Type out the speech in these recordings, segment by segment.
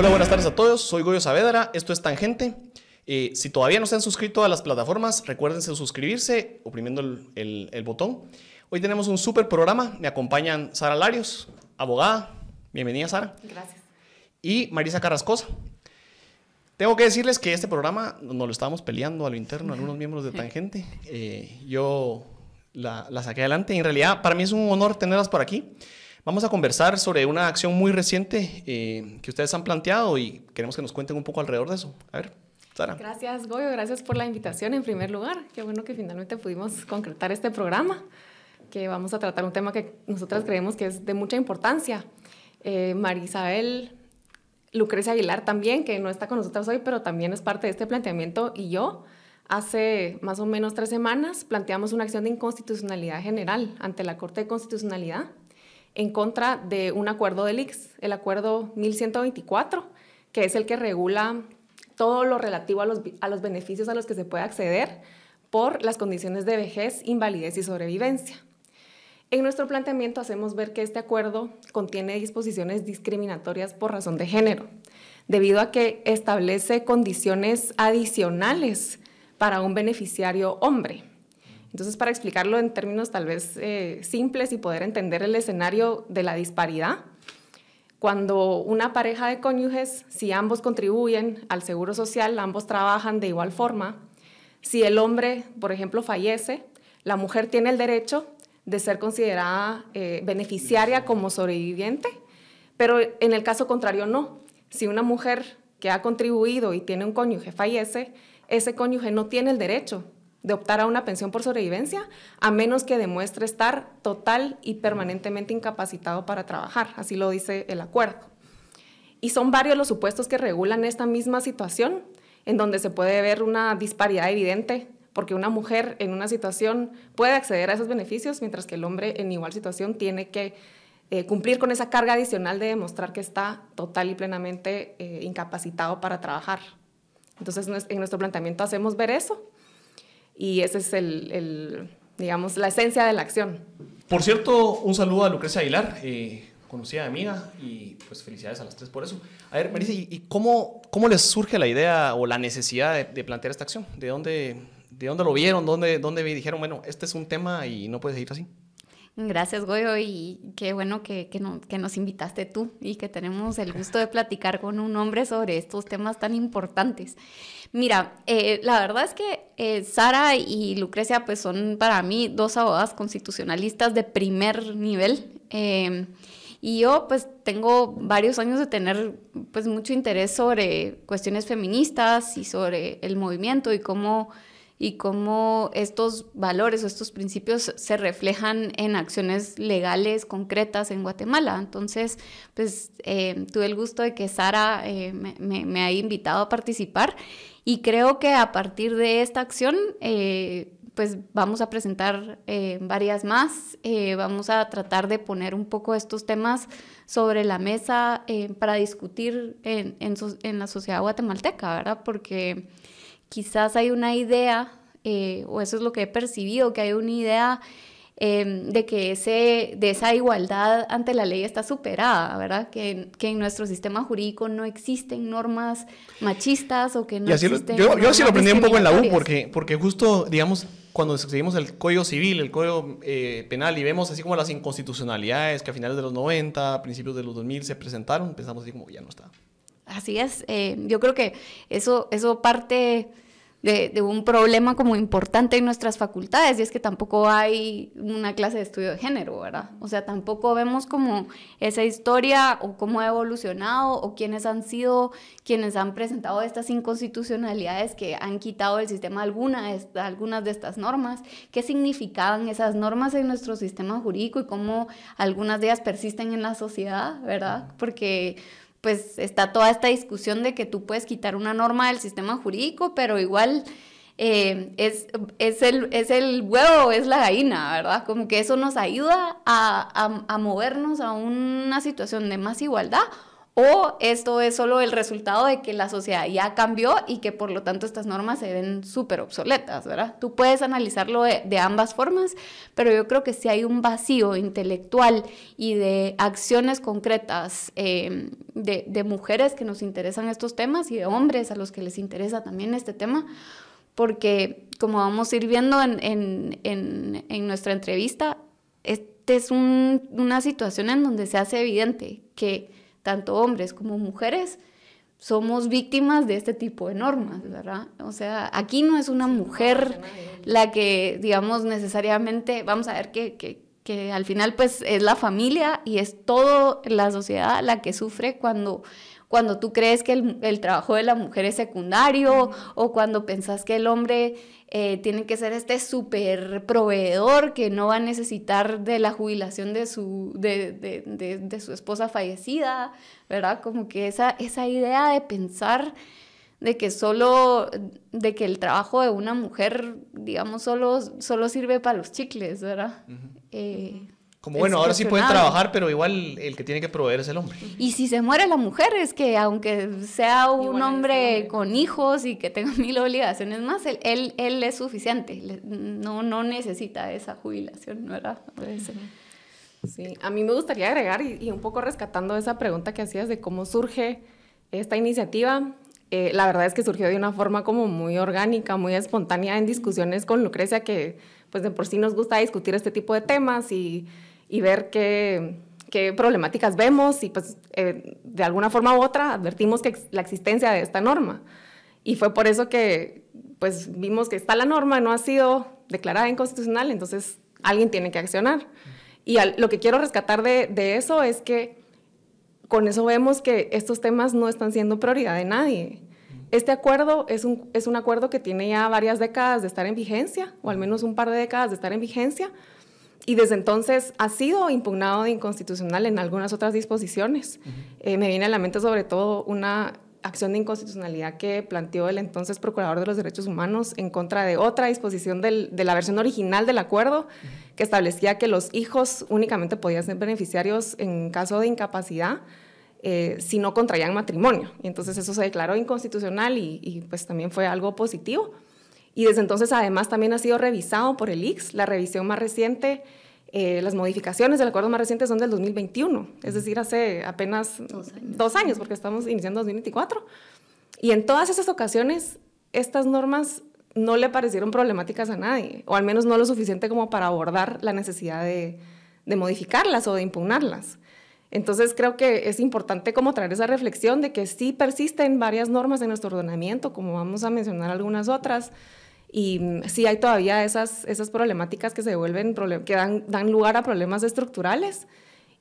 Hola, buenas tardes a todos. Soy Goyo Saavedra. Esto es Tangente. Eh, si todavía no se han suscrito a las plataformas, recuérdense suscribirse oprimiendo el, el, botón. Hoy tenemos un súper programa. Me acompañan Sara Larios, abogada. Bienvenida, Sara. Gracias. Y Marisa Carrascosa. Tengo que decirles que este programa nos lo estábamos peleando a lo interno, algunos miembros de Tangente. Eh, yo la, la, saqué adelante. En realidad, para mí es un honor tenerlas por aquí. Vamos a conversar sobre una acción muy reciente eh, que ustedes han planteado y queremos que nos cuenten un poco alrededor de eso. A ver. Sara. Gracias, Goyo. Gracias por la invitación en primer lugar. Qué bueno que finalmente pudimos concretar este programa, que vamos a tratar un tema que nosotras creemos que es de mucha importancia. Eh, Marisabel, Lucrecia Aguilar también, que no está con nosotras hoy, pero también es parte de este planteamiento, y yo, hace más o menos tres semanas, planteamos una acción de inconstitucionalidad general ante la Corte de Constitucionalidad en contra de un acuerdo del IX, el acuerdo 1124, que es el que regula todo lo relativo a los, a los beneficios a los que se puede acceder por las condiciones de vejez, invalidez y sobrevivencia. En nuestro planteamiento hacemos ver que este acuerdo contiene disposiciones discriminatorias por razón de género, debido a que establece condiciones adicionales para un beneficiario hombre. Entonces, para explicarlo en términos tal vez eh, simples y poder entender el escenario de la disparidad, cuando una pareja de cónyuges, si ambos contribuyen al seguro social, ambos trabajan de igual forma, si el hombre, por ejemplo, fallece, la mujer tiene el derecho de ser considerada eh, beneficiaria como sobreviviente, pero en el caso contrario no. Si una mujer que ha contribuido y tiene un cónyuge fallece, ese cónyuge no tiene el derecho de optar a una pensión por sobrevivencia, a menos que demuestre estar total y permanentemente incapacitado para trabajar, así lo dice el acuerdo. Y son varios los supuestos que regulan esta misma situación, en donde se puede ver una disparidad evidente, porque una mujer en una situación puede acceder a esos beneficios, mientras que el hombre en igual situación tiene que eh, cumplir con esa carga adicional de demostrar que está total y plenamente eh, incapacitado para trabajar. Entonces, en nuestro planteamiento hacemos ver eso y ese es el, digamos, la esencia de la acción. Por cierto, un saludo a Lucrecia Aguilar, eh, conocida amiga, y pues felicidades a las tres por eso. A ver, Marisa, ¿y cómo, cómo les surge la idea o la necesidad de, plantear esta acción? ¿De dónde, ¿De dónde lo vieron? ¿Dónde, ¿Dónde dijeron, bueno, este es un tema y no puede seguir así? Gracias, Goyo, y qué bueno que, que, no, que, nos invitaste tú y que tenemos el gusto de platicar con un hombre sobre estos temas tan importantes. Mira, eh, la verdad es que eh, Sara y Lucrecia pues son para mí dos abogadas constitucionalistas de primer nivel. Em, y yo pues tengo varios años de tener pues mucho interés sobre cuestiones feministas y sobre el movimiento y cómo y cómo estos valores o estos principios se reflejan en acciones legales concretas en Guatemala. Entonces, pues eh, tuve el gusto de que Sara me, me, haya invitado a participar y creo que a partir de esta acción, eh, pues vamos a presentar eh, varias más, eh, vamos a tratar de poner un poco estos temas sobre la mesa para discutir en, en, la sociedad guatemalteca, ¿verdad? Porque quizás hay una idea, o eso es lo que he percibido, que hay una idea Em, de que ese, de esa igualdad ante la ley está superada, ¿verdad? Que, que en nuestro sistema jurídico no existen normas machistas o que no existen... yo, yo sí lo aprendí un poco en la U porque, porque justo, digamos, cuando seguimos el Código Civil, el Código eh, Penal y vemos así como las inconstitucionalidades que a finales de los 90, principios de los 2000 se presentaron, pensamos así como ya no está. Así es, eh, yo creo que eso, eso parte de, un problema como importante en nuestras facultades y es que tampoco hay una clase de estudio de género, ¿verdad? O sea, tampoco vemos como esa historia o cómo ha evolucionado o quiénes han sido quienes han presentado estas inconstitucionalidades que han quitado del sistema alguna, algunas de estas normas, qué significaban esas normas en nuestro sistema jurídico y cómo algunas de ellas persisten en la sociedad, ¿verdad? Porque pues está toda esta discusión de que tú puedes quitar una norma del sistema jurídico, pero igual eh, es, es, el, es el huevo, es la gallina, ¿verdad? Como que eso nos ayuda a, a, movernos a una situación de más igualdad o esto es solo el resultado de que la sociedad ya cambió y que por lo tanto estas normas se ven súper obsoletas, ¿verdad? Tú puedes analizarlo de, ambas formas, pero yo creo que si hay un vacío intelectual y de acciones concretas em, de, mujeres que nos interesan estos temas y de hombres a los que les interesa también este tema, porque como vamos a ir viendo en, nuestra entrevista, esta es una situación en donde se hace evidente que tanto hombres como mujeres, somos víctimas de este tipo de normas, ¿verdad? O sea, aquí no es una mujer la que, digamos, necesariamente, vamos a ver que, que, que al final pues es la familia y es toda la sociedad la que sufre cuando cuando tú crees que el, trabajo de la mujer es secundario o cuando pensás que el hombre eh, tiene que ser este súper proveedor que no va a necesitar de la jubilación de su, de, de, de, su esposa fallecida, ¿verdad? Como que esa, esa idea de pensar de que solo, de que el trabajo de una mujer, digamos, solo, solo sirve para los chicles, ¿verdad? Como bueno, ahora sí pueden trabajar, pero igual el que tiene que proveer es el hombre. Y si se muere la mujer, es que aunque sea un hombre, con hijos y que tenga mil obligaciones más, él, él, él es suficiente. No, no necesita esa jubilación, ¿verdad? Sí, a mí me gustaría agregar y, un poco rescatando esa pregunta que hacías de cómo surge esta iniciativa. Eh, la verdad es que surgió de una forma como muy orgánica, muy espontánea en discusiones con Lucrecia, que pues de por sí nos gusta discutir este tipo de temas y y ver qué, qué problemáticas vemos y pues eh, de alguna forma u otra advertimos que la existencia de esta norma. Y fue por eso que pues vimos que está la norma, no ha sido declarada inconstitucional, entonces alguien tiene que accionar. Y lo que quiero rescatar de, de, eso es que con eso vemos que estos temas no están siendo prioridad de nadie. Este acuerdo es un, es un acuerdo que tiene ya varias décadas de estar en vigencia, o al menos un par de décadas de estar en vigencia, y desde entonces ha sido impugnado de inconstitucional en algunas otras disposiciones. Eh, me viene a la mente sobre todo una acción de inconstitucionalidad que planteó el entonces Procurador de los Derechos Humanos en contra de otra disposición de la versión original del acuerdo que establecía que los hijos únicamente podían ser beneficiarios en caso de incapacidad eh, si no contraían matrimonio. Y entonces eso se declaró inconstitucional y, y pues también fue algo positivo. Y desde entonces, además, también ha sido revisado por el IX. La revisión más reciente, eh, las modificaciones del acuerdo más reciente son del 2021, es decir, hace apenas dos años. porque estamos iniciando 2024. Y en todas esas ocasiones, estas normas no le parecieron problemáticas a nadie, o al menos no lo suficiente como para abordar la necesidad de, de modificarlas o de impugnarlas. Entonces creo que es importante como traer esa reflexión de que sí persisten varias normas en nuestro ordenamiento, como vamos a mencionar algunas otras, y sí hay todavía esas, esas problemáticas que se vuelven, que dan, dan lugar a problemas estructurales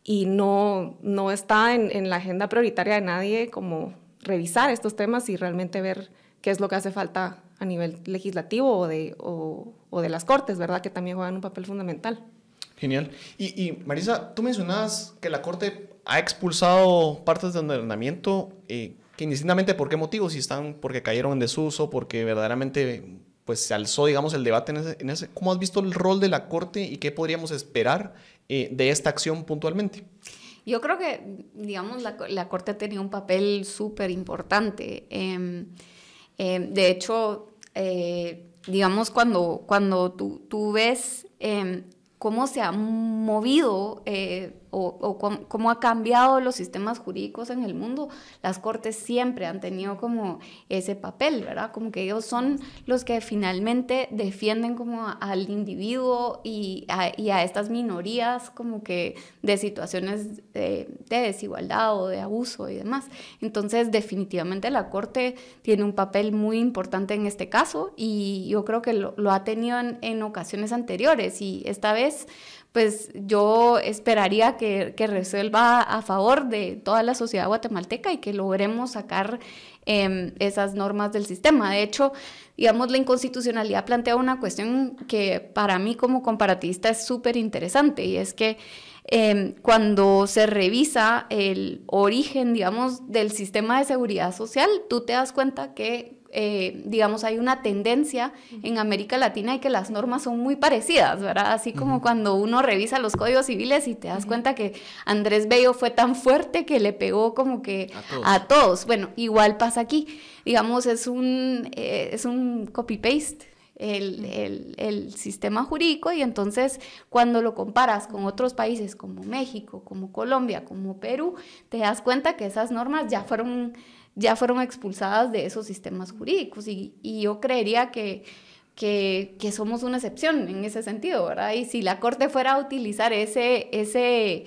y no, no está en, la agenda prioritaria de nadie como revisar estos temas y realmente ver qué es lo que hace falta a nivel legislativo o de, o de las cortes, ¿verdad? Que también juegan un papel fundamental. Genial. Y, y, Marisa, tú mencionabas que la Corte ha expulsado partes del ordenamiento, eh, que indistintamente por qué motivos, si están porque cayeron en desuso, porque verdaderamente pues se alzó, digamos, el debate en ese, ¿Cómo has visto el rol de la Corte y qué podríamos esperar eh, de esta acción puntualmente? Yo creo que, digamos, la, la Corte tenía un papel súper importante. Em, em, de hecho, eh, digamos, cuando, cuando tú, tú ves em, cómo se ha movido eh, o, cómo, ha cambiado los sistemas jurídicos en el mundo, las cortes siempre han tenido como ese papel, ¿verdad? Como que ellos son los que finalmente defienden como al individuo y a, estas minorías como que de situaciones de, desigualdad o de abuso y demás. Entonces, definitivamente la corte tiene un papel muy importante en este caso y yo creo que lo, ha tenido en, en ocasiones anteriores y esta vez pues yo esperaría que, resuelva a favor de toda la sociedad guatemalteca y que logremos sacar em, esas normas del sistema. De hecho, digamos, la inconstitucionalidad plantea una cuestión que para mí como comparatista es súper interesante y es que em, cuando se revisa el origen, digamos, del sistema de seguridad social, tú te das cuenta que eh, digamos, hay una tendencia en América Latina y que las normas son muy parecidas, ¿verdad? Así como cuando uno revisa los códigos civiles y te das cuenta que Andrés Bello fue tan fuerte que le pegó como que a todos. Bueno, igual pasa aquí. Digamos, es un, eh, es un copy-paste. El, el, el, sistema jurídico y entonces cuando lo comparas con otros países como México, como Colombia, como Perú, te das cuenta que esas normas ya fueron ya fueron expulsadas de esos sistemas jurídicos y, y yo creería que, que, que, somos una excepción en ese sentido, ¿verdad? Y si la Corte fuera a utilizar ese, ese,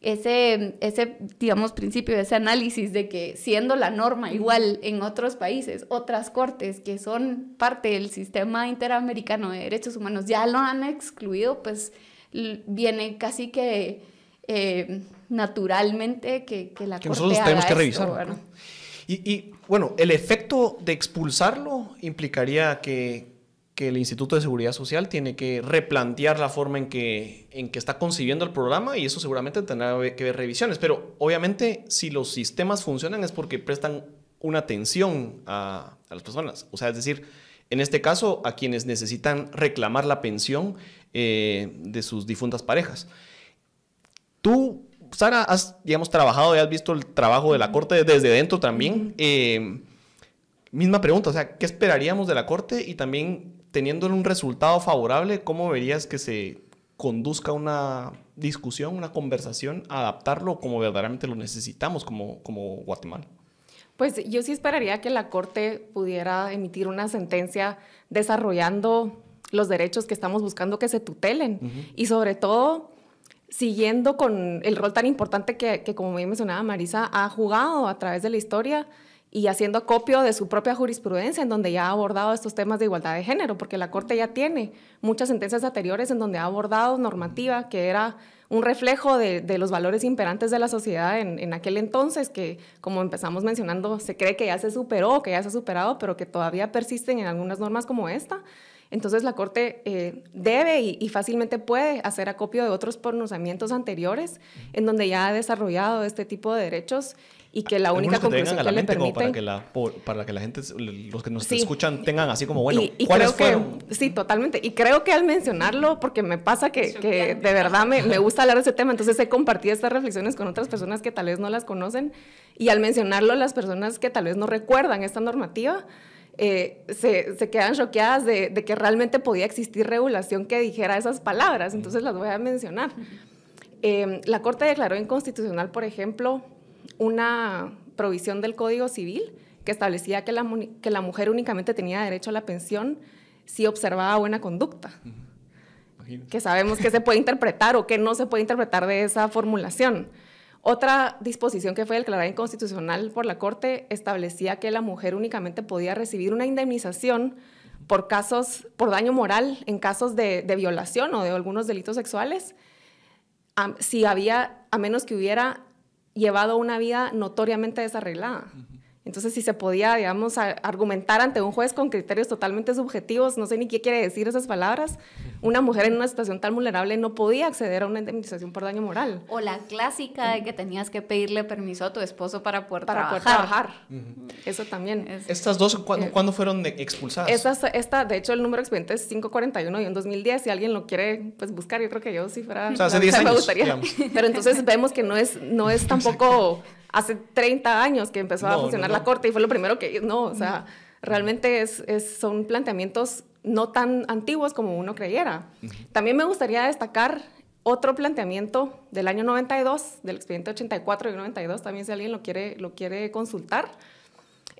ese, ese, digamos, principio, ese análisis de que siendo la norma igual en otros países, otras cortes que son parte del sistema interamericano de derechos humanos ya lo han excluido, pues viene casi que... Eh, naturalmente que, que la que nosotros tenemos que revisar. Y, bueno, el efecto de expulsarlo implicaría que, el Instituto de Seguridad Social tiene que replantear la forma en que, está concibiendo el programa y eso seguramente tendrá que ver revisiones. Pero obviamente si los sistemas funcionan es porque prestan una atención a, a las personas. O sea, es decir, en este caso a quienes necesitan reclamar la pensión eh, de sus difuntas parejas. Tú Sara, has, digamos, trabajado y has visto el trabajo de la Corte desde dentro también. Eh, misma pregunta, o sea, ¿qué esperaríamos de la Corte? Y también, teniendo un resultado favorable, ¿cómo verías que se conduzca una discusión, una conversación, adaptarlo como verdaderamente lo necesitamos como, como Guatemala? Pues yo sí esperaría que la Corte pudiera emitir una sentencia desarrollando los derechos que estamos buscando que se tutelen y sobre todo siguiendo con el rol tan importante que, que, como me mencionaba Marisa, ha jugado a través de la historia y haciendo acopio de su propia jurisprudencia en donde ya ha abordado estos temas de igualdad de género, porque la Corte ya tiene muchas sentencias anteriores en donde ha abordado normativa que era un reflejo de, de los valores imperantes de la sociedad en, en, aquel entonces, que como empezamos mencionando, se cree que ya se superó, que ya se ha superado, pero que todavía persisten en algunas normas como esta. Entonces la Corte eh, debe y, fácilmente puede hacer acopio de otros pronunciamientos anteriores en donde ya ha desarrollado este tipo de derechos y que la única que conclusión que, le permite para que la para que la gente los que nos escuchan tengan así como bueno y, ¿cuáles fueron? sí totalmente. Y creo que al mencionarlo porque me pasa que, que de verdad me, me, gusta hablar de ese tema entonces he compartido estas reflexiones con otras personas que tal vez no las conocen y al mencionarlo las personas que tal vez no recuerdan esta normativa eh, se, se, quedan choqueadas de, de, que realmente podía existir regulación que dijera esas palabras, entonces las voy a mencionar. Eh, la Corte declaró inconstitucional, por ejemplo, una provisión del Código Civil que establecía que la, que la mujer únicamente tenía derecho a la pensión si observaba buena conducta. Que sabemos que se puede interpretar o que no se puede interpretar de esa formulación. Otra disposición que fue declarada inconstitucional por la Corte establecía que la mujer únicamente podía recibir una indemnización por casos, por daño moral en casos de, violación o de algunos delitos sexuales, si había, a menos que hubiera llevado una vida notoriamente desarreglada. Entonces, si se podía, digamos, argumentar ante un juez con criterios totalmente subjetivos, no sé ni qué quiere decir esas palabras, una mujer en una situación tan vulnerable no podía acceder a una indemnización por daño moral. O la clásica de que tenías que pedirle permiso a tu esposo para poder para trabajar. Poder trabajar. Eso también. ¿Estas dos ¿cuándo, eh, fueron expulsadas? Estas, esta, de hecho, el número de expediente es 541 y en 2010. Si alguien lo quiere pues, buscar, yo creo que yo sí fuera... O sea, hace 10 años, me gustaría. Pero entonces vemos que no es, no es tampoco hace 30 años que empezó a funcionar la corte y fue lo primero que, no, o sea, realmente es, es, son planteamientos no tan antiguos como uno creyera. También me gustaría destacar otro planteamiento del año 92, del expediente 84 y 92, también si alguien lo quiere, lo quiere consultar,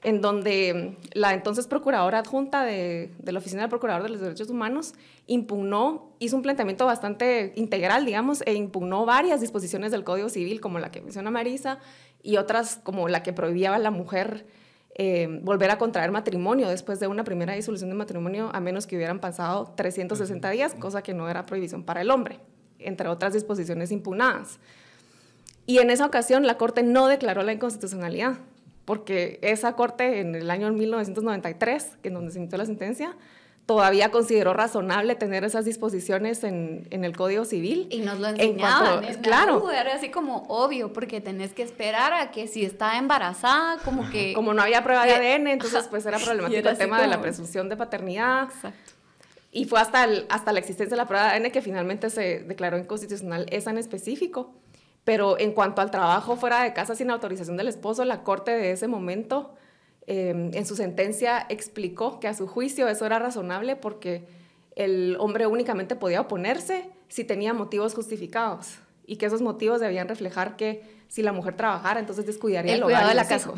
en donde la entonces procuradora adjunta de, de, la Oficina del Procurador de los Derechos Humanos impugnó, hizo un planteamiento bastante integral, digamos, e impugnó varias disposiciones del Código Civil, como la que menciona Marisa, y otras como la que prohibía a la mujer eh, volver a contraer matrimonio después de una primera disolución de matrimonio, a menos que hubieran pasado 360 días, cosa que no era prohibición para el hombre, entre otras disposiciones impugnadas. Y en esa ocasión la Corte no declaró la inconstitucionalidad, porque esa Corte en el año 1993, en donde se emitió la sentencia, todavía consideró razonable tener esas disposiciones en, en el Código Civil. Y nos lo enseñaban. claro. Era así como obvio, porque tenés que esperar a que si está embarazada, como que... Como no había prueba de ADN, entonces pues era problemático el tema de la presunción de paternidad. Exacto. Y fue hasta, hasta la existencia de la prueba de ADN que finalmente se declaró inconstitucional esa en específico. Pero en cuanto al trabajo fuera de casa sin autorización del esposo, la corte de ese momento Em, en su sentencia explicó que a su juicio eso era razonable porque el hombre únicamente podía oponerse si tenía motivos justificados y que esos motivos debían reflejar que si la mujer trabajara, entonces descuidaría el, hogar de la casa.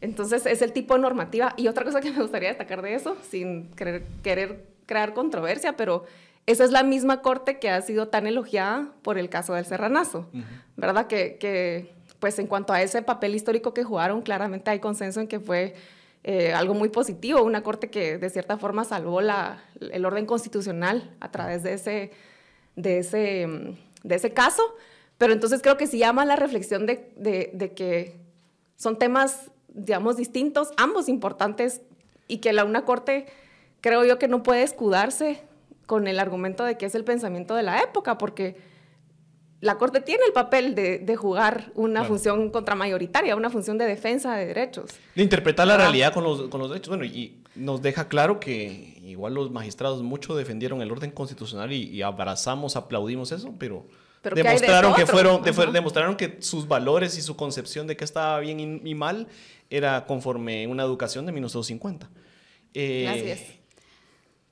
Entonces es el tipo de normativa. Y otra cosa que me gustaría destacar de eso, sin querer, querer crear controversia, pero esa es la misma corte que ha sido tan elogiada por el caso del Serranazo, ¿verdad? Que, que pues en cuanto a ese papel histórico que jugaron, claramente hay consenso en que fue eh, algo muy positivo, una corte que de cierta forma salvó el orden constitucional a través de ese, de, ese, de ese caso. Pero entonces creo que sí llama la reflexión de, de, que son temas, digamos, distintos, ambos importantes, y que la una corte creo yo que no puede escudarse con el argumento de que es el pensamiento de la época, porque la Corte tiene el papel de, jugar una función contramayoritaria, una función de defensa de derechos. De interpretar la realidad con los, con los derechos. Bueno, y nos deja claro que igual los magistrados mucho defendieron el orden constitucional y, abrazamos, aplaudimos eso, pero, demostraron que fueron, demostraron que sus valores y su concepción de qué estaba bien y, mal era conforme una educación de 1950. Eh,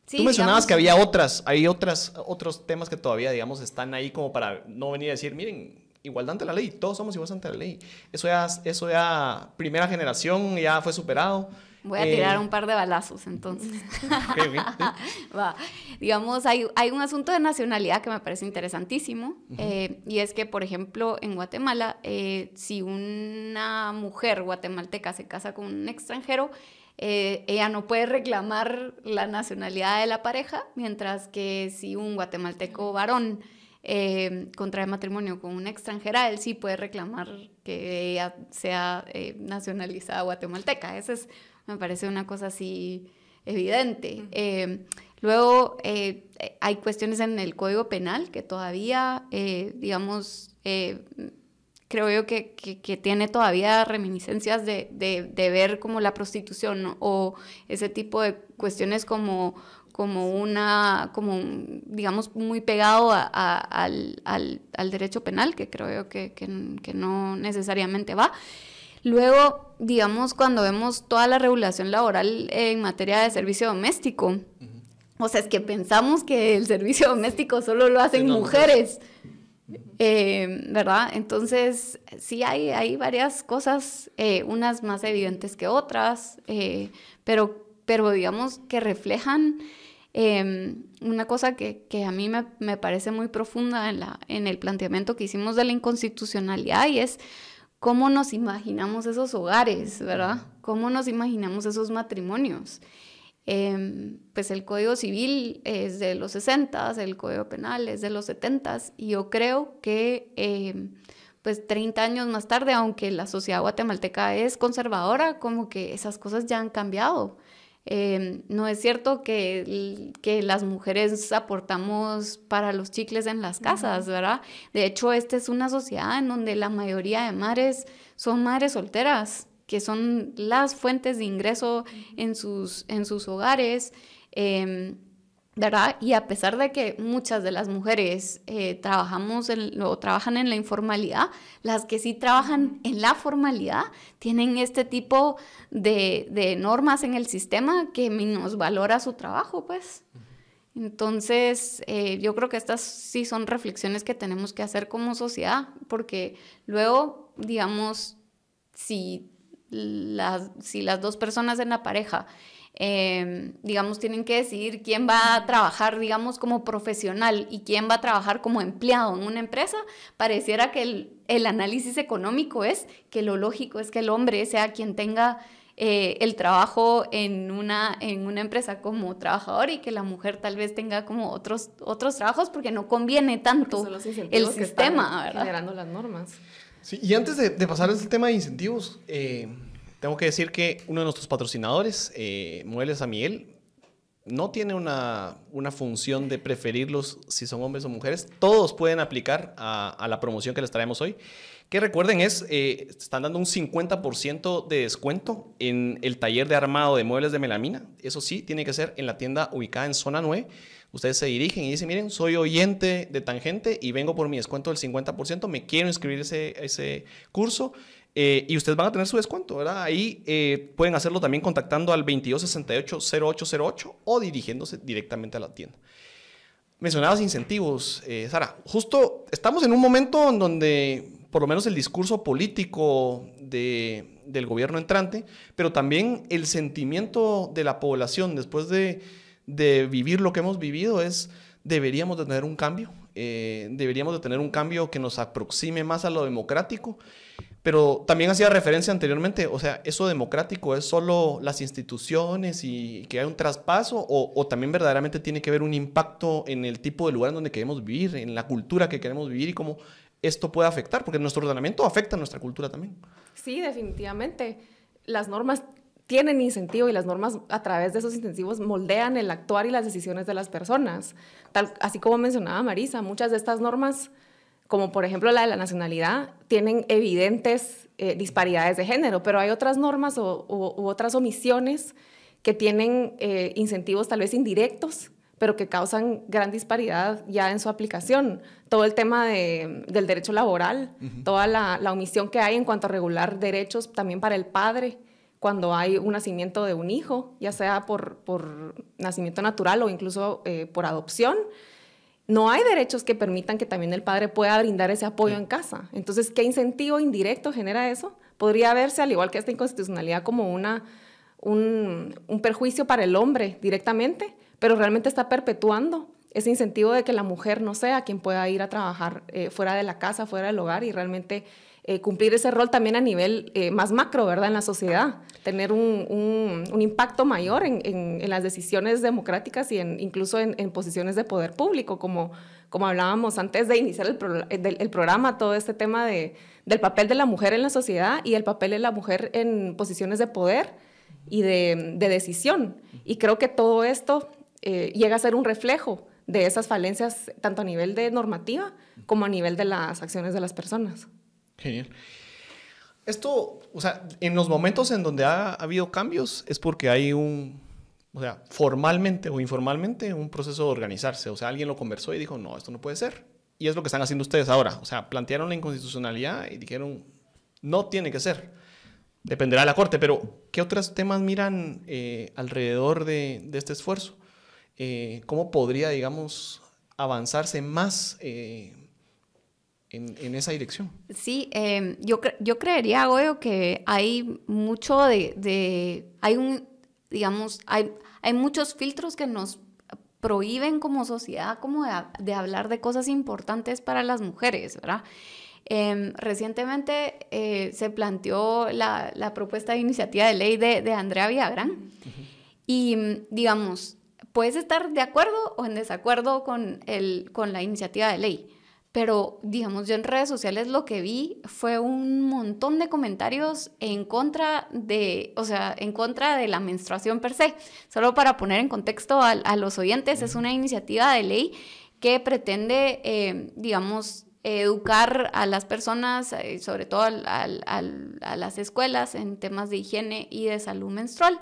Gracias. Tú mencionabas que había otras, hay otras, otros temas que todavía, digamos, están ahí como para no venir a decir, miren, igualdad ante la ley, todos somos iguales ante la ley. Eso ya, eso ya, primera generación ya fue superado. Voy a tirar eh, un par de balazos entonces. Va. Digamos, hay, hay, un asunto de nacionalidad que me parece interesantísimo eh, y es que, por ejemplo, en Guatemala, eh, si una mujer guatemalteca se casa con un extranjero, eh, ella no puede reclamar la nacionalidad de la pareja, mientras que si un guatemalteco varón eh, contrae matrimonio con una extranjera, él sí puede reclamar que ella sea eh, nacionalizada guatemalteca. Eso es, me parece una cosa así evidente. luego, hay cuestiones en el Código Penal que todavía, digamos, creo yo que, que, tiene todavía reminiscencias de, de, ver como la prostitución o ese tipo de cuestiones como, como una, como digamos, muy pegado a, al, al, al, derecho penal, que creo yo que, que, no necesariamente va. Luego, digamos, cuando vemos toda la regulación laboral en materia de servicio doméstico, o sea, es que pensamos que el servicio doméstico solo lo hacen mujeres. Eh, ¿Verdad? Entonces, sí hay, hay varias cosas, eh, unas más evidentes que otras, eh, pero, pero digamos que reflejan em, una cosa que, que a mí me, me, parece muy profunda en, la, en el planteamiento que hicimos de la inconstitucionalidad y es cómo nos imaginamos esos hogares, ¿verdad? ¿Cómo nos imaginamos esos matrimonios? Em, pues el Código Civil es de los 60, el Código Penal es de los 70 y yo creo que em, pues 30 años más tarde, aunque la sociedad guatemalteca es conservadora, como que esas cosas ya han cambiado. Em, no es cierto que, que las mujeres aportamos para los chicles en las casas, ¿verdad? De hecho, esta es una sociedad en donde la mayoría de madres son madres solteras que son las fuentes de ingreso en sus, en sus hogares. Em, ¿verdad? Y a pesar de que muchas de las mujeres eh, trabajamos o trabajan en la informalidad, las que sí trabajan en la formalidad tienen este tipo de, normas en el sistema que nos valora su trabajo, pues. Entonces, eh, yo creo que estas sí son reflexiones que tenemos que hacer como sociedad, porque luego, digamos, si las, si las dos personas en la pareja, em, digamos, tienen que decidir quién va a trabajar, digamos, como profesional y quién va a trabajar como empleado en una empresa, pareciera que el, el análisis económico es que lo lógico es que el hombre sea quien tenga eh, el trabajo en una, en una empresa como trabajador y que la mujer tal vez tenga como otros, otros trabajos porque no conviene tanto el sistema, generando las normas y antes de, pasar a este tema de incentivos, eh, tengo que decir que uno de nuestros patrocinadores, eh, Muebles a Miguel, no tiene una, una, función de preferirlos si son hombres o mujeres. Todos pueden aplicar a, a la promoción que les traemos hoy. Que recuerden es, eh, están dando un 50% de descuento en el taller de armado de muebles de melamina. Eso sí, tiene que ser en la tienda ubicada en zona 9. Ustedes se dirigen y dicen, miren, soy oyente de Tangente y vengo por mi descuento del 50%, me quiero inscribir ese, ese curso. Eh, y ustedes van a tener su descuento, ¿verdad? Ahí eh, pueden hacerlo también contactando al 2268-0808 o dirigiéndose directamente a la tienda. Mencionabas incentivos, Sara. Justo estamos en un momento en donde por lo menos el discurso político del gobierno entrante, pero también el sentimiento de la población después de, vivir lo que hemos vivido es, deberíamos de tener un cambio, eh, deberíamos de tener un cambio que nos aproxime más a lo democrático, pero también hacía referencia anteriormente, o sea, eso democrático es solo las instituciones y que hay un traspaso o, también verdaderamente tiene que haber un impacto en el tipo de lugar en donde queremos vivir, en la cultura que queremos vivir y cómo esto puede afectar, porque nuestro ordenamiento afecta a nuestra cultura también. Sí, definitivamente. Las normas tienen incentivo y las normas a través de esos incentivos moldean el actuar y las decisiones de las personas. Tal, así como mencionaba Marisa, muchas de estas normas, como por ejemplo la de la nacionalidad, tienen evidentes eh, disparidades de género, pero hay otras normas o, u otras omisiones que tienen eh, incentivos tal vez indirectos pero que causan gran disparidad ya en su aplicación. Todo el tema de, del derecho laboral, toda la, la, omisión que hay en cuanto a regular derechos también para el padre cuando hay un nacimiento de un hijo, ya sea por, por nacimiento natural o incluso eh, por adopción. No hay derechos que permitan que también el padre pueda brindar ese apoyo en casa. Entonces, ¿qué incentivo indirecto genera eso? Podría verse, al igual que esta inconstitucionalidad, como una, un, un perjuicio para el hombre directamente, pero realmente está perpetuando ese incentivo de que la mujer no sea quien pueda ir a trabajar eh, fuera de la casa, fuera del hogar y realmente eh, cumplir ese rol también a nivel eh, más macro, ¿verdad? En la sociedad, tener un, impacto mayor en, las decisiones democráticas y en, incluso en, posiciones de poder público, como, como hablábamos antes de iniciar el, programa, todo este tema de, del papel de la mujer en la sociedad y el papel de la mujer en posiciones de poder y de, de decisión. Y creo que todo esto eh, llega a ser un reflejo de esas falencias, tanto a nivel de normativa como a nivel de las acciones de las personas. Genial. Esto, o sea, en los momentos en donde ha, habido cambios es porque hay un, o sea, formalmente o informalmente, un proceso de organizarse. O sea, alguien lo conversó y dijo, no, esto no puede ser. Y es lo que están haciendo ustedes ahora. O sea, plantearon la inconstitucionalidad y dijeron, no tiene que ser. Dependerá de la Corte, pero ¿qué otros temas miran eh, alrededor de, de, este esfuerzo? Eh, cómo podría, digamos, avanzarse más eh, en, esa dirección. Sí, em, yo, yo creería, Goyo, que hay mucho de, hay un, digamos, hay, hay muchos filtros que nos prohíben como sociedad como de, hablar de cosas importantes para las mujeres, ¿verdad? Em, recientemente eh, se planteó la, la, propuesta de iniciativa de ley de, de Andrea Villagrán y, digamos, puedes estar de acuerdo o en desacuerdo con, el, con la iniciativa de ley. Pero, digamos, yo en redes sociales lo que vi fue un montón de comentarios en contra de, o sea, en contra de la menstruación per se. Solo para poner en contexto a, los oyentes, es una iniciativa de ley que pretende, eh, digamos, educar a las personas, eh, sobre todo a las escuelas, en temas de higiene y de salud menstrual.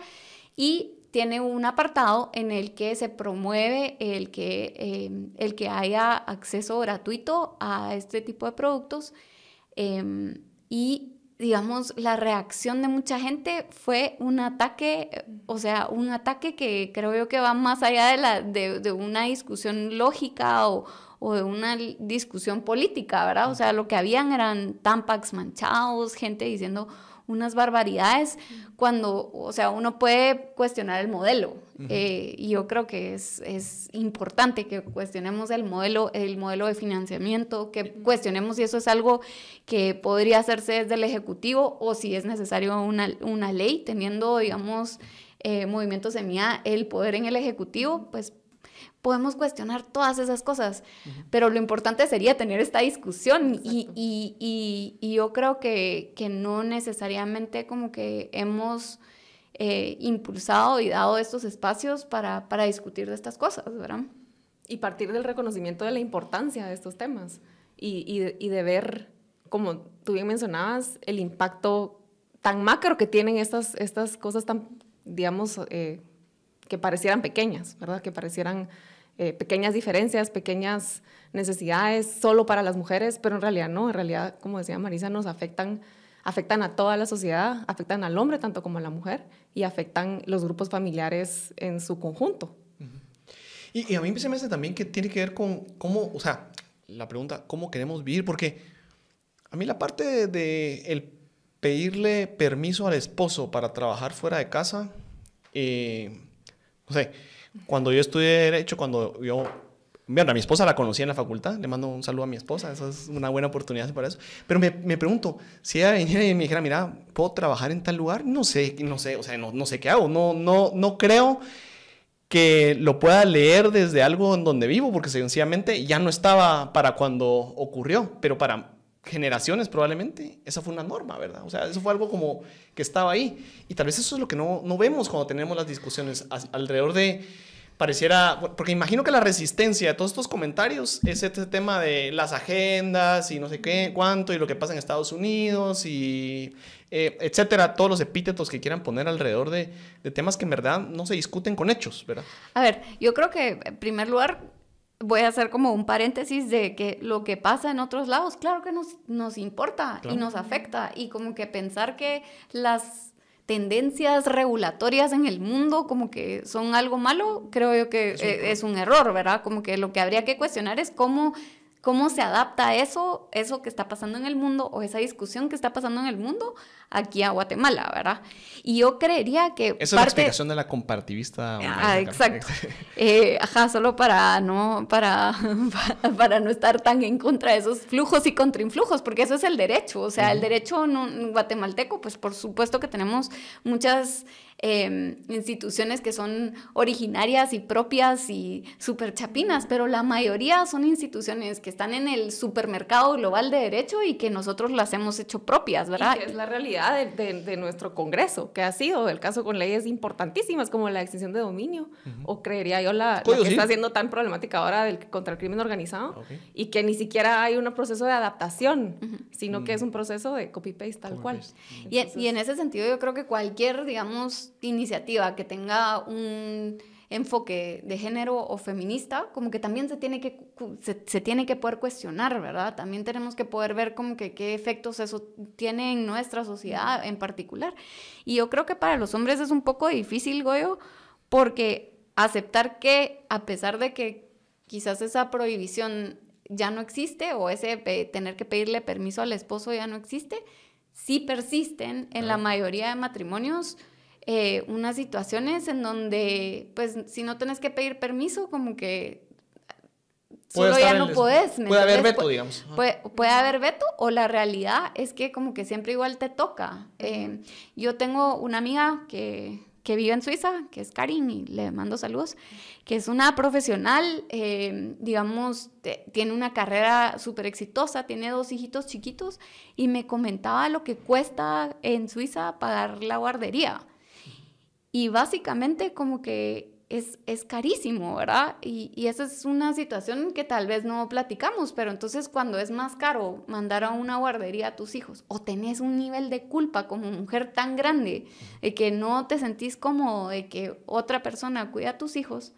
Y tiene un apartado en el que se promueve el que, em, el que haya acceso gratuito a este tipo de productos em, y digamos, la reacción de mucha gente fue un ataque, o sea, un ataque que creo yo que va más allá de, la, de, una discusión lógica o, o, de una discusión política, ¿verdad? O sea, lo que habían eran tampax manchados, gente diciendo, unas barbaridades cuando, o sea, uno puede cuestionar el modelo. Eh, y yo creo que es, es, importante que cuestionemos el modelo, el modelo de financiamiento, que cuestionemos si eso es algo que podría hacerse desde el Ejecutivo o si es necesario una, una ley, teniendo, digamos, eh, movimientos semilla el poder en el Ejecutivo, pues podemos cuestionar todas esas cosas, pero lo importante sería tener esta discusión y, y, y, yo creo que, que, no necesariamente como que hemos eh, impulsado y dado estos espacios para, para discutir de estas cosas, ¿verdad? Y partir del reconocimiento de la importancia de estos temas y, y, y de ver, como tú bien mencionabas, el impacto tan macro que tienen estas, estas cosas tan, digamos, eh, que parecieran pequeñas, ¿verdad? Que parecieran eh, pequeñas diferencias, pequeñas necesidades solo para las mujeres, pero en realidad no, en realidad, como decía Marisa, nos afectan, afectan a toda la sociedad, afectan al hombre tanto como a la mujer y afectan los grupos familiares en su conjunto. Y, y a mí se me hace también que tiene que ver con cómo, o sea, la pregunta, ¿cómo queremos vivir? Porque a mí la parte de, de el pedirle permiso al esposo para trabajar fuera de casa, eh, no sé, cuando yo estudié Derecho, cuando yo... Bueno, a mi esposa la conocí en la facultad, le mando un saludo a mi esposa, eso es una buena oportunidad para eso. Pero me, me pregunto, si ella viniera y me dijera, mira, ¿puedo trabajar en tal lugar? No sé, no sé, o sea, no, no sé qué hago, no, no, no creo que lo pueda leer desde algo en donde vivo, porque sencillamente ya no estaba para cuando ocurrió, pero para generaciones probablemente, esa fue una norma, ¿verdad? O sea, eso fue algo como que estaba ahí. Y tal vez eso es lo que no, no vemos cuando tenemos las discusiones alrededor de, pareciera, porque imagino que la resistencia de todos estos comentarios es este tema de las agendas y no sé qué, cuánto, y lo que pasa en Estados Unidos y eh, etcétera, todos los epítetos que quieran poner alrededor de, de temas que en verdad no se discuten con hechos, ¿verdad? A ver, yo creo que en primer lugar voy a hacer como un paréntesis de que lo que pasa en otros lados, claro que nos, nos importa claro. y nos afecta. Y como que pensar que las tendencias regulatorias en el mundo como que son algo malo, creo yo que es un, eh, es un error, ¿verdad? Como que lo que habría que cuestionar es cómo cómo se adapta eso, eso que está pasando en el mundo o esa discusión que está pasando en el mundo aquí a Guatemala, ¿verdad? Y yo creería que... Esa parte... es la explicación de la compartivista. Ah, exacto. eh, ajá, solo para no, para, para no estar tan en contra de esos flujos y contrainflujos, porque eso es el derecho, o sea, uh -huh. el derecho no, guatemalteco, pues por supuesto que tenemos muchas eh, instituciones que son originarias y propias y súper chapinas, pero la mayoría son instituciones que están en el supermercado global de derecho y que nosotros las hemos hecho propias, ¿verdad? Y que es la realidad de, de, de, nuestro Congreso, que ha sido el caso con leyes importantísimas como la extinción de dominio, uh -huh. o creería yo la, la que sí? está siendo tan problemática ahora del, contra el crimen organizado, okay. y que ni siquiera hay un proceso de adaptación, uh -huh. sino uh -huh. que es un proceso de copy-paste tal cual. Y, Entonces, y en ese sentido yo creo que cualquier, digamos, iniciativa que tenga un enfoque de género o feminista, como que también se tiene que, se, se, tiene que poder cuestionar, ¿verdad? También tenemos que poder ver como que qué efectos eso tiene en nuestra sociedad en particular. Y yo creo que para los hombres es un poco difícil, Goyo, porque aceptar que a pesar de que quizás esa prohibición ya no existe o ese tener que pedirle permiso al esposo ya no existe, sí persisten en la mayoría de matrimonios eh, unas situaciones en donde, pues, si no tenés que pedir permiso, como que solo ya no podés. Puede haber veto, digamos. Puede, puede, haber veto o la realidad es que como que siempre igual te toca. Eh, yo tengo una amiga que, que, vive en Suiza, que es Karin, y le mando saludos, que es una profesional, eh, digamos, te, tiene una carrera súper exitosa, tiene dos hijitos chiquitos, y me comentaba lo que cuesta en Suiza pagar la guardería. Y básicamente como que es, es carísimo, ¿verdad? Y, y, esa es una situación que tal vez no platicamos, pero entonces cuando es más caro mandar a una guardería a tus hijos o tenés un nivel de culpa como mujer tan grande de que no te sentís cómodo de que otra persona cuida a tus hijos,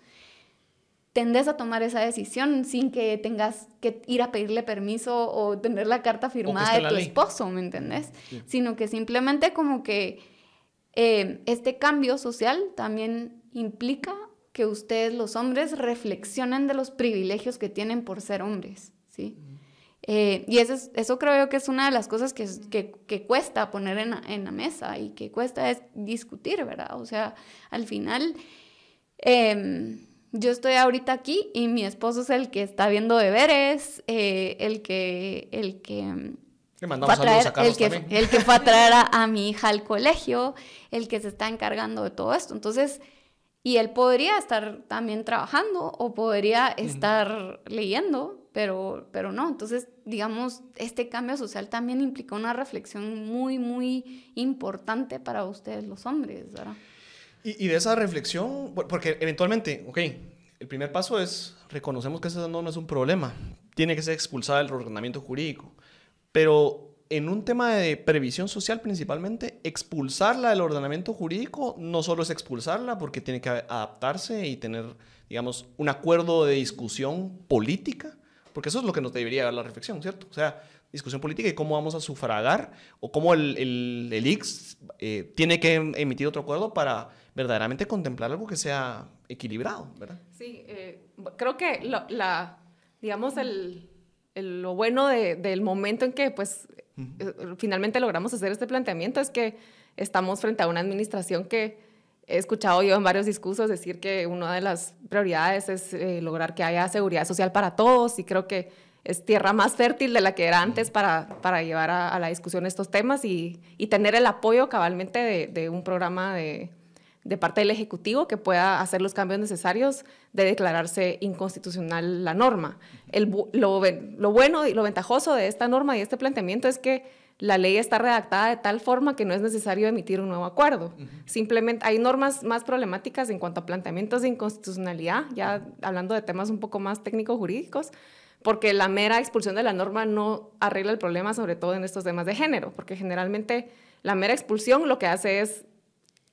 tendés a tomar esa decisión sin que tengas que ir a pedirle permiso o tener la carta firmada de tu ley. esposo, ¿me entendés? Sí. Sino que simplemente como que eh, este cambio social también implica que ustedes, los hombres, reflexionen de los privilegios que tienen por ser hombres, ¿sí? Eh, y eso, es, eso creo yo que es una de las cosas que, que, que cuesta poner en, en, la mesa y que cuesta es discutir, ¿verdad? O sea, al final, eh, yo estoy ahorita aquí y mi esposo es el que está viendo deberes, eh, el que... El que le mandamos traer, a el, que, el que fue a traer a, a, mi hija al colegio, el que se está encargando de todo esto. Entonces, y él podría estar también trabajando o podría estar leyendo, pero, pero no. Entonces, digamos, este cambio social también implica una reflexión muy, muy importante para ustedes los hombres, ¿verdad? Y, y de esa reflexión, porque eventualmente, ok, el primer paso es, reconocemos que eso no es un problema, tiene que ser expulsada del ordenamiento jurídico, pero en un tema de previsión social principalmente, expulsarla del ordenamiento jurídico no solo es expulsarla porque tiene que adaptarse y tener, digamos, un acuerdo de discusión política, porque eso es lo que nos debería dar la reflexión, ¿cierto? O sea, discusión política y cómo vamos a sufragar o cómo el, el, el IX eh, tiene que emitir otro acuerdo para verdaderamente contemplar algo que sea equilibrado, ¿verdad? Sí, eh, creo que la, digamos, el, el, lo bueno de, del momento en que pues eh, finalmente logramos hacer este planteamiento es que estamos frente a una administración que he escuchado yo en varios discursos decir que una de las prioridades es eh, lograr que haya seguridad social para todos y creo que es tierra más fértil de la que era antes para, para llevar a, a la discusión estos temas y, y tener el apoyo cabalmente de, de un programa de, de parte del Ejecutivo que pueda hacer los cambios necesarios de declararse inconstitucional la norma. El, lo, lo, bueno y lo ventajoso de esta norma y este planteamiento es que la ley está redactada de tal forma que no es necesario emitir un nuevo acuerdo. Uh -huh. Simplemente hay normas más problemáticas en cuanto a planteamientos de inconstitucionalidad, ya hablando de temas un poco más técnico-jurídicos, porque la mera expulsión de la norma no arregla el problema, sobre todo en estos temas de género, porque generalmente la mera expulsión lo que hace es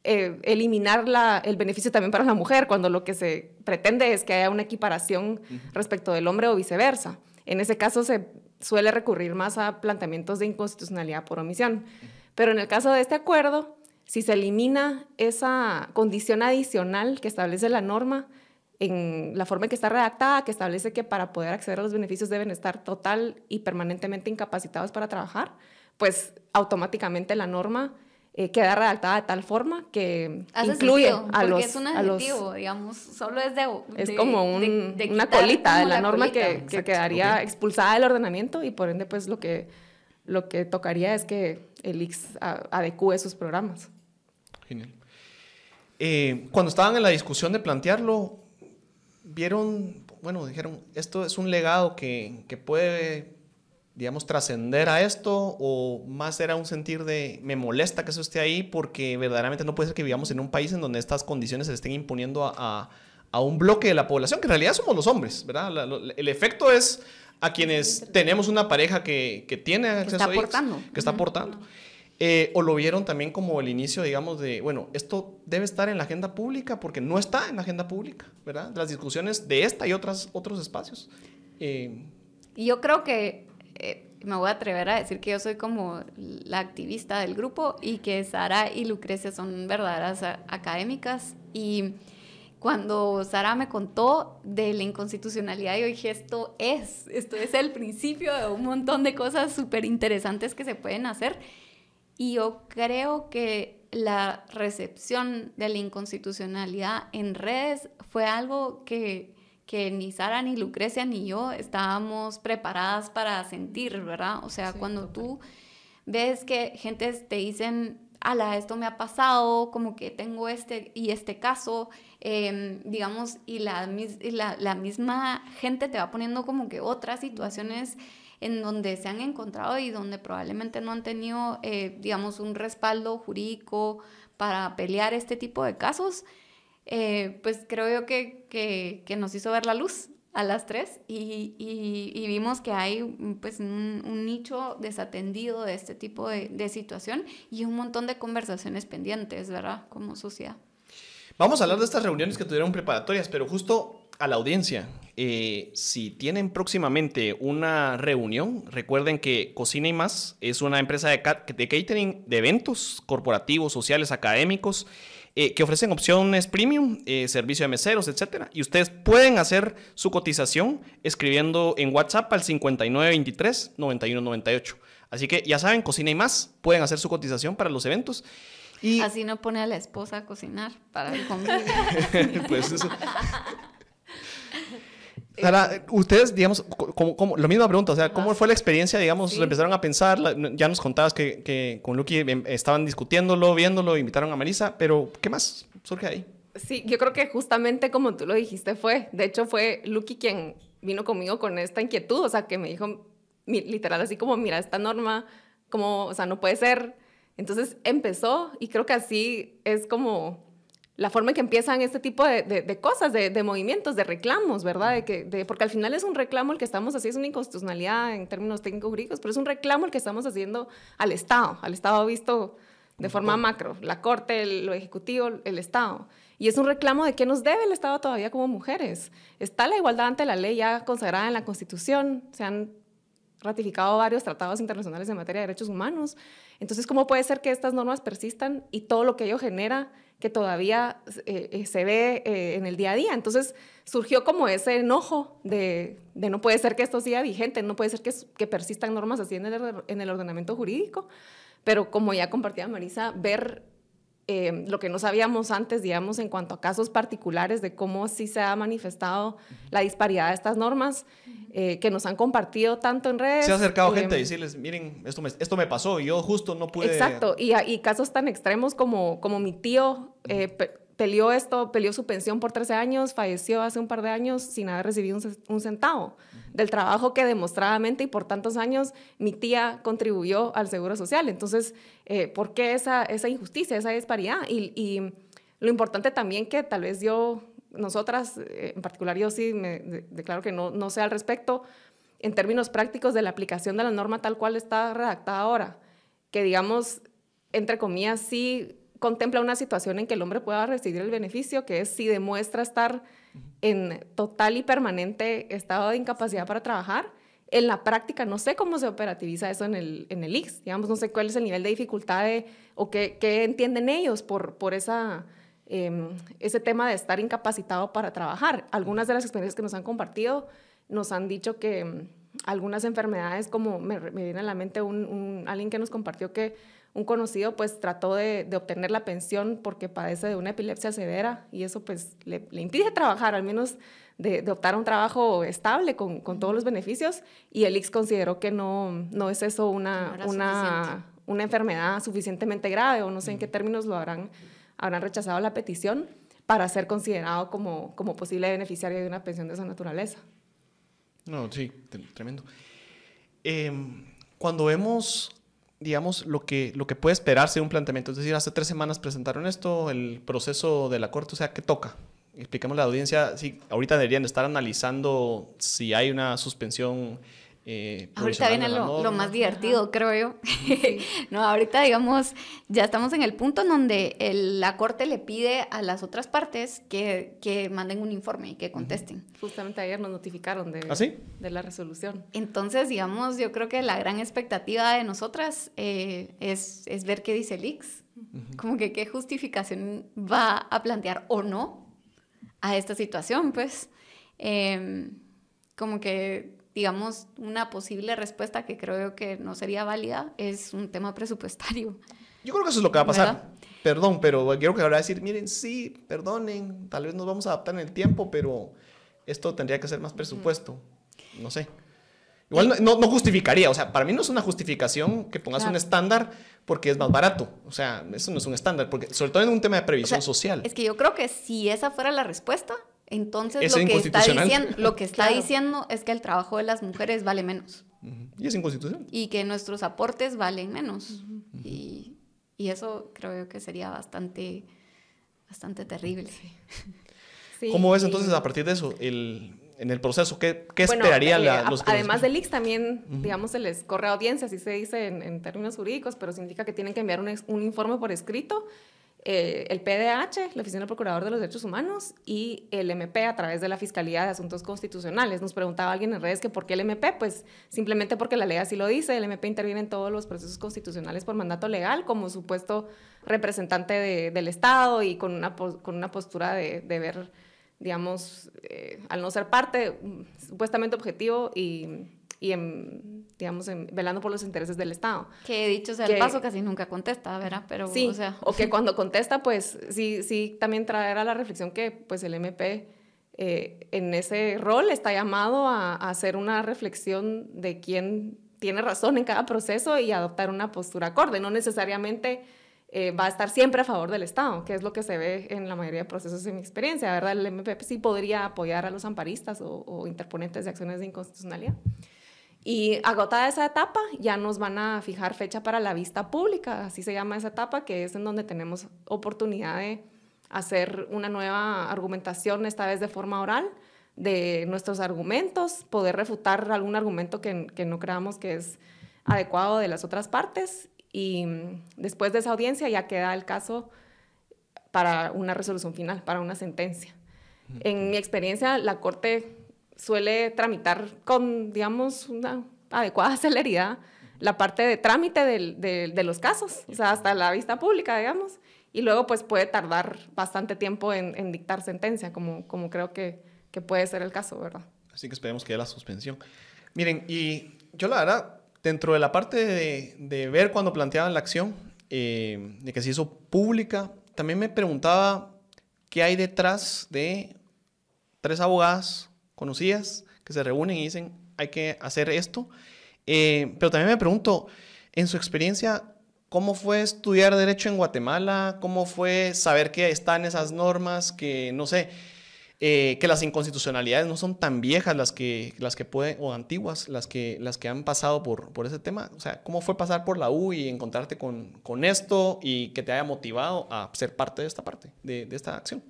eh, eliminar la, el beneficio también para la mujer, cuando lo que se pretende es que haya una equiparación respecto del hombre o viceversa. En ese caso se suele recurrir más a planteamientos de inconstitucionalidad por omisión. Pero en el caso de este acuerdo, si se elimina esa condición adicional que establece la norma, en la forma en que está redactada, que establece que para poder acceder a los beneficios deben estar total y permanentemente incapacitados para trabajar, pues automáticamente la norma eh, queda redactada de tal forma que Hace incluye sentido, a los... es un adjetivo, los, digamos, solo es de... Es como un, de, de una colita de la, la norma colita, que, que, quedaría okay. expulsada del ordenamiento y por ende pues lo que, lo que tocaría es que el IX adecue sus programas. Genial. Eh, cuando estaban en la discusión de plantearlo, vieron, bueno, dijeron, esto es un legado que, que puede digamos, trascender a esto o más era un sentir de me molesta que eso esté ahí porque verdaderamente no puede ser que vivamos en un país en donde estas condiciones se estén imponiendo a, a, a un bloque de la población, que en realidad somos los hombres, ¿verdad? La, lo, el efecto es a quienes tenemos una pareja que, que tiene acceso que está a aportando. que está aportando. Eh, o lo vieron también como el inicio, digamos, de, bueno, esto debe estar en la agenda pública porque no está en la agenda pública, ¿verdad? Las discusiones de esta y otras, otros espacios. Eh, yo creo que eh, me voy a atrever a decir que yo soy como la activista del grupo y que Sara y Lucrecia son verdaderas académicas. Y cuando Sara me contó de la inconstitucionalidad, yo dije, esto es, esto es el principio de un montón de cosas súper interesantes que se pueden hacer. Y yo creo que la recepción de la inconstitucionalidad en redes fue algo que que ni Sara, ni Lucrecia, ni yo estábamos preparadas para sentir, ¿verdad? O sea, sí, cuando tú ves que gente te dicen, ala, esto me ha pasado, como que tengo este y este caso, eh, digamos, y, la, y la, la, misma gente te va poniendo como que otras situaciones en donde se han encontrado y donde probablemente no han tenido, eh, digamos, un respaldo jurídico para pelear este tipo de casos eh, pues creo yo que, que, nos hizo ver la luz a las tres y, vimos que hay pues un, nicho desatendido de este tipo de, situación y un montón de conversaciones pendientes, ¿verdad? Como sociedad. Vamos a hablar de estas reuniones que tuvieron preparatorias, pero justo a la audiencia, eh, si tienen próximamente una reunión, recuerden que Cocina y Más es una empresa de catering de eventos corporativos, sociales, académicos, eh, que ofrecen opciones premium, eh, servicio de meseros, etc. Y ustedes pueden hacer su cotización escribiendo en WhatsApp al 5923-9198. Así que ya saben, Cocina y Más, pueden hacer su cotización para los eventos. Y... Así no pone a la esposa a cocinar para el convivio. pues eso. Sara, ustedes, digamos, como, como, la misma pregunta, o sea, ¿cómo fue la experiencia, digamos, sí. empezaron a pensar? Ya nos contabas que, que con Lucky em, estaban discutiéndolo, viéndolo, invitaron a Marisa, pero ¿qué más surge ahí? Sí, yo creo que justamente como tú lo dijiste fue, de hecho fue Lucky quien vino conmigo con esta inquietud, o sea, que me dijo literal así como, mira, esta norma, como, o sea, no puede ser. Entonces empezó y creo que así es como la forma en que empiezan este tipo de, de, cosas, de, de, movimientos, de reclamos, ¿verdad? De que, porque al final es un reclamo el que estamos haciendo, es una inconstitucionalidad en términos técnicos jurídicos, pero es un reclamo el que estamos haciendo al Estado, al Estado visto de forma macro, la Corte, el, lo Ejecutivo, el Estado. Y es un reclamo de qué nos debe el Estado todavía como mujeres. Está la igualdad ante la ley ya consagrada en la Constitución, se han ratificado varios tratados internacionales en materia de derechos humanos. Entonces, ¿cómo puede ser que estas normas persistan y todo lo que ello genera que todavía eh, eh, se ve eh, en el día a día. Entonces surgió como ese enojo de, de, no puede ser que esto siga vigente, no puede ser que, que persistan normas así en el, en el, ordenamiento jurídico, pero como ya compartía Marisa, ver eh, lo que no sabíamos antes, digamos, en cuanto a casos particulares de cómo sí se ha manifestado la disparidad de estas normas eh, que nos han compartido tanto en redes. Se ha acercado eh, gente a decirles, miren, esto me, esto me pasó y yo justo no pude... Exacto, y, y casos tan extremos como, como mi tío peleó esto, peleó su pensión por 13 años, falleció hace un par de años sin haber recibido un, centavo del trabajo que demostradamente y por tantos años mi tía contribuyó al Seguro Social. Entonces, eh, ¿por qué esa, esa injusticia, esa disparidad? Y, y, lo importante también que tal vez yo, nosotras, eh, en particular yo sí me declaro que no, no sé al respecto, en términos prácticos de la aplicación de la norma tal cual está redactada ahora, que digamos, entre comillas, sí contempla una situación en que el hombre pueda recibir el beneficio, que es si demuestra estar en total y permanente estado de incapacidad para trabajar. En la práctica no sé cómo se operativiza eso en el, en el IX, digamos, no sé cuál es el nivel de dificultad o qué, qué, entienden ellos por, por esa, em, ese tema de estar incapacitado para trabajar. Algunas de las experiencias que nos han compartido nos han dicho que em, algunas enfermedades, como me, me, viene a la mente un, un, alguien que nos compartió que un conocido pues trató de, obtener la pensión porque padece de una epilepsia severa y eso pues le, impide trabajar, al menos de, optar a un trabajo estable con, todos los beneficios y el IX consideró que no, no es eso una, una, una, enfermedad suficientemente grave o no sé en qué términos lo habrán, habrán rechazado la petición para ser considerado como, como posible beneficiario de una pensión de esa naturaleza. No, sí, tremendo. Em, cuando vemos digamos, lo que, lo que puede esperarse de un planteamiento. Es decir, hace tres semanas presentaron esto, el proceso de la Corte, o sea, ¿qué toca? Expliquemos a la audiencia, sí, ahorita deberían estar analizando si hay una suspensión eh, ahorita viene lo, más divertido, creo yo. no, ahorita digamos, ya estamos en el punto en donde la Corte le pide a las otras partes que, que manden un informe y que contesten. Justamente ayer nos notificaron de, ¿Ah, de la resolución. Entonces, digamos, yo creo que la gran expectativa de nosotras eh, es, es, ver qué dice el IX. Como que qué justificación va a plantear o no a esta situación, pues. Em, como que digamos, una posible respuesta que creo que no sería válida es un tema presupuestario. Yo creo que eso es lo que va a pasar. Perdón, pero quiero que ahora decir, miren, sí, perdonen, tal vez nos vamos a adaptar en el tiempo, pero esto tendría que ser más presupuesto. No sé. Igual no, no, justificaría, o sea, para mí no es una justificación que pongas un estándar porque es más barato. O sea, eso no es un estándar, porque sobre todo en un tema de previsión social. Es que yo creo que si esa fuera la respuesta, entonces lo que, está diciendo, lo que está diciendo es que el trabajo de las mujeres vale menos. Y es inconstitucional. Y que nuestros aportes valen menos. y, y, eso creo yo que sería bastante, bastante terrible. ¿Cómo ves entonces a partir de eso el, en el proceso? ¿Qué, qué esperaría la, eh, los Además del IX también, digamos, se les corre audiencia, así se dice en, en, términos jurídicos, pero significa que tienen que enviar un, un informe por escrito eh, el PDH, la Oficina del Procurador de los Derechos Humanos, y el MP a través de la Fiscalía de Asuntos Constitucionales. Nos preguntaba alguien en redes que por qué el MP, pues simplemente porque la ley así lo dice, el MP interviene en todos los procesos constitucionales por mandato legal como supuesto representante del Estado y con una, con una postura de, ver, digamos, eh, al no ser parte, supuestamente objetivo y y en, digamos, en, velando por los intereses del Estado. Que dicho sea el paso, casi nunca contesta, ¿verdad? Pero, sí, o, sea. o que cuando contesta, pues sí, sí, también traerá la reflexión que pues el MP eh, en ese rol está llamado a, hacer una reflexión de quién tiene razón en cada proceso y adoptar una postura acorde, no necesariamente eh, va a estar siempre a favor del Estado, que es lo que se ve en la mayoría de procesos en mi experiencia, ¿verdad? El MPP sí podría apoyar a los amparistas o, o interponentes de acciones de inconstitucionalidad. Y agotada esa etapa, ya nos van a fijar fecha para la vista pública, así se llama esa etapa, que es en donde tenemos oportunidad de hacer una nueva argumentación, esta vez de forma oral, de nuestros argumentos, poder refutar algún argumento que, que no creamos que es adecuado de las otras partes y mm, después de esa audiencia ya queda el caso para una resolución final, para una sentencia. En mi experiencia, la Corte suele tramitar con, digamos, una adecuada celeridad la parte de trámite de, los casos, o sea, hasta la vista pública, digamos, y luego pues puede tardar bastante tiempo en, dictar sentencia, como, creo que, que, puede ser el caso, ¿verdad? Así que esperemos que haya la suspensión. Miren, y yo la verdad dentro de la parte de, ver cuando planteaban la acción, eh, de que se hizo pública, también me preguntaba qué hay detrás de tres abogadas conocidas que se reúnen y dicen hay que hacer esto. Eh, pero también me pregunto, en su experiencia, ¿cómo fue estudiar derecho en Guatemala? ¿Cómo fue saber que están esas normas? Que no sé, eh, que las inconstitucionalidades no son tan viejas las que, las que pueden, o antiguas, las que, las que han pasado por, por ese tema. O sea, ¿cómo fue pasar por la U y encontrarte con, con esto y que te haya motivado a ser parte de esta parte, de, de esta acción?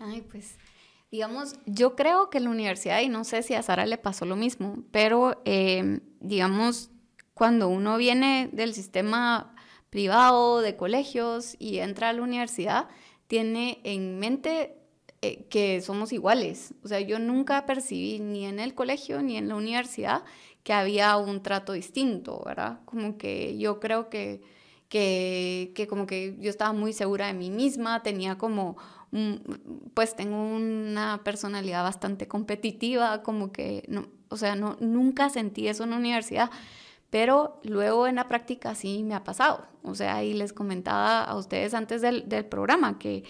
Ay, pues, digamos, yo creo que la universidad, y no sé si a Sara le pasó lo mismo, pero, eh, digamos, cuando uno viene del sistema privado, de colegios, y entra a la universidad, tiene en mente eh, que somos iguales. O sea, yo nunca percibí ni en el colegio ni en la universidad que había un trato distinto, ¿verdad? Como que yo creo que, que como que yo estaba muy segura de mí misma, tenía como, pues tengo una personalidad bastante competitiva, como que, no, o sea, no, nunca sentí eso en la universidad. Pero luego en la práctica sí me ha pasado. O sea, y les comentaba a ustedes antes del, del programa que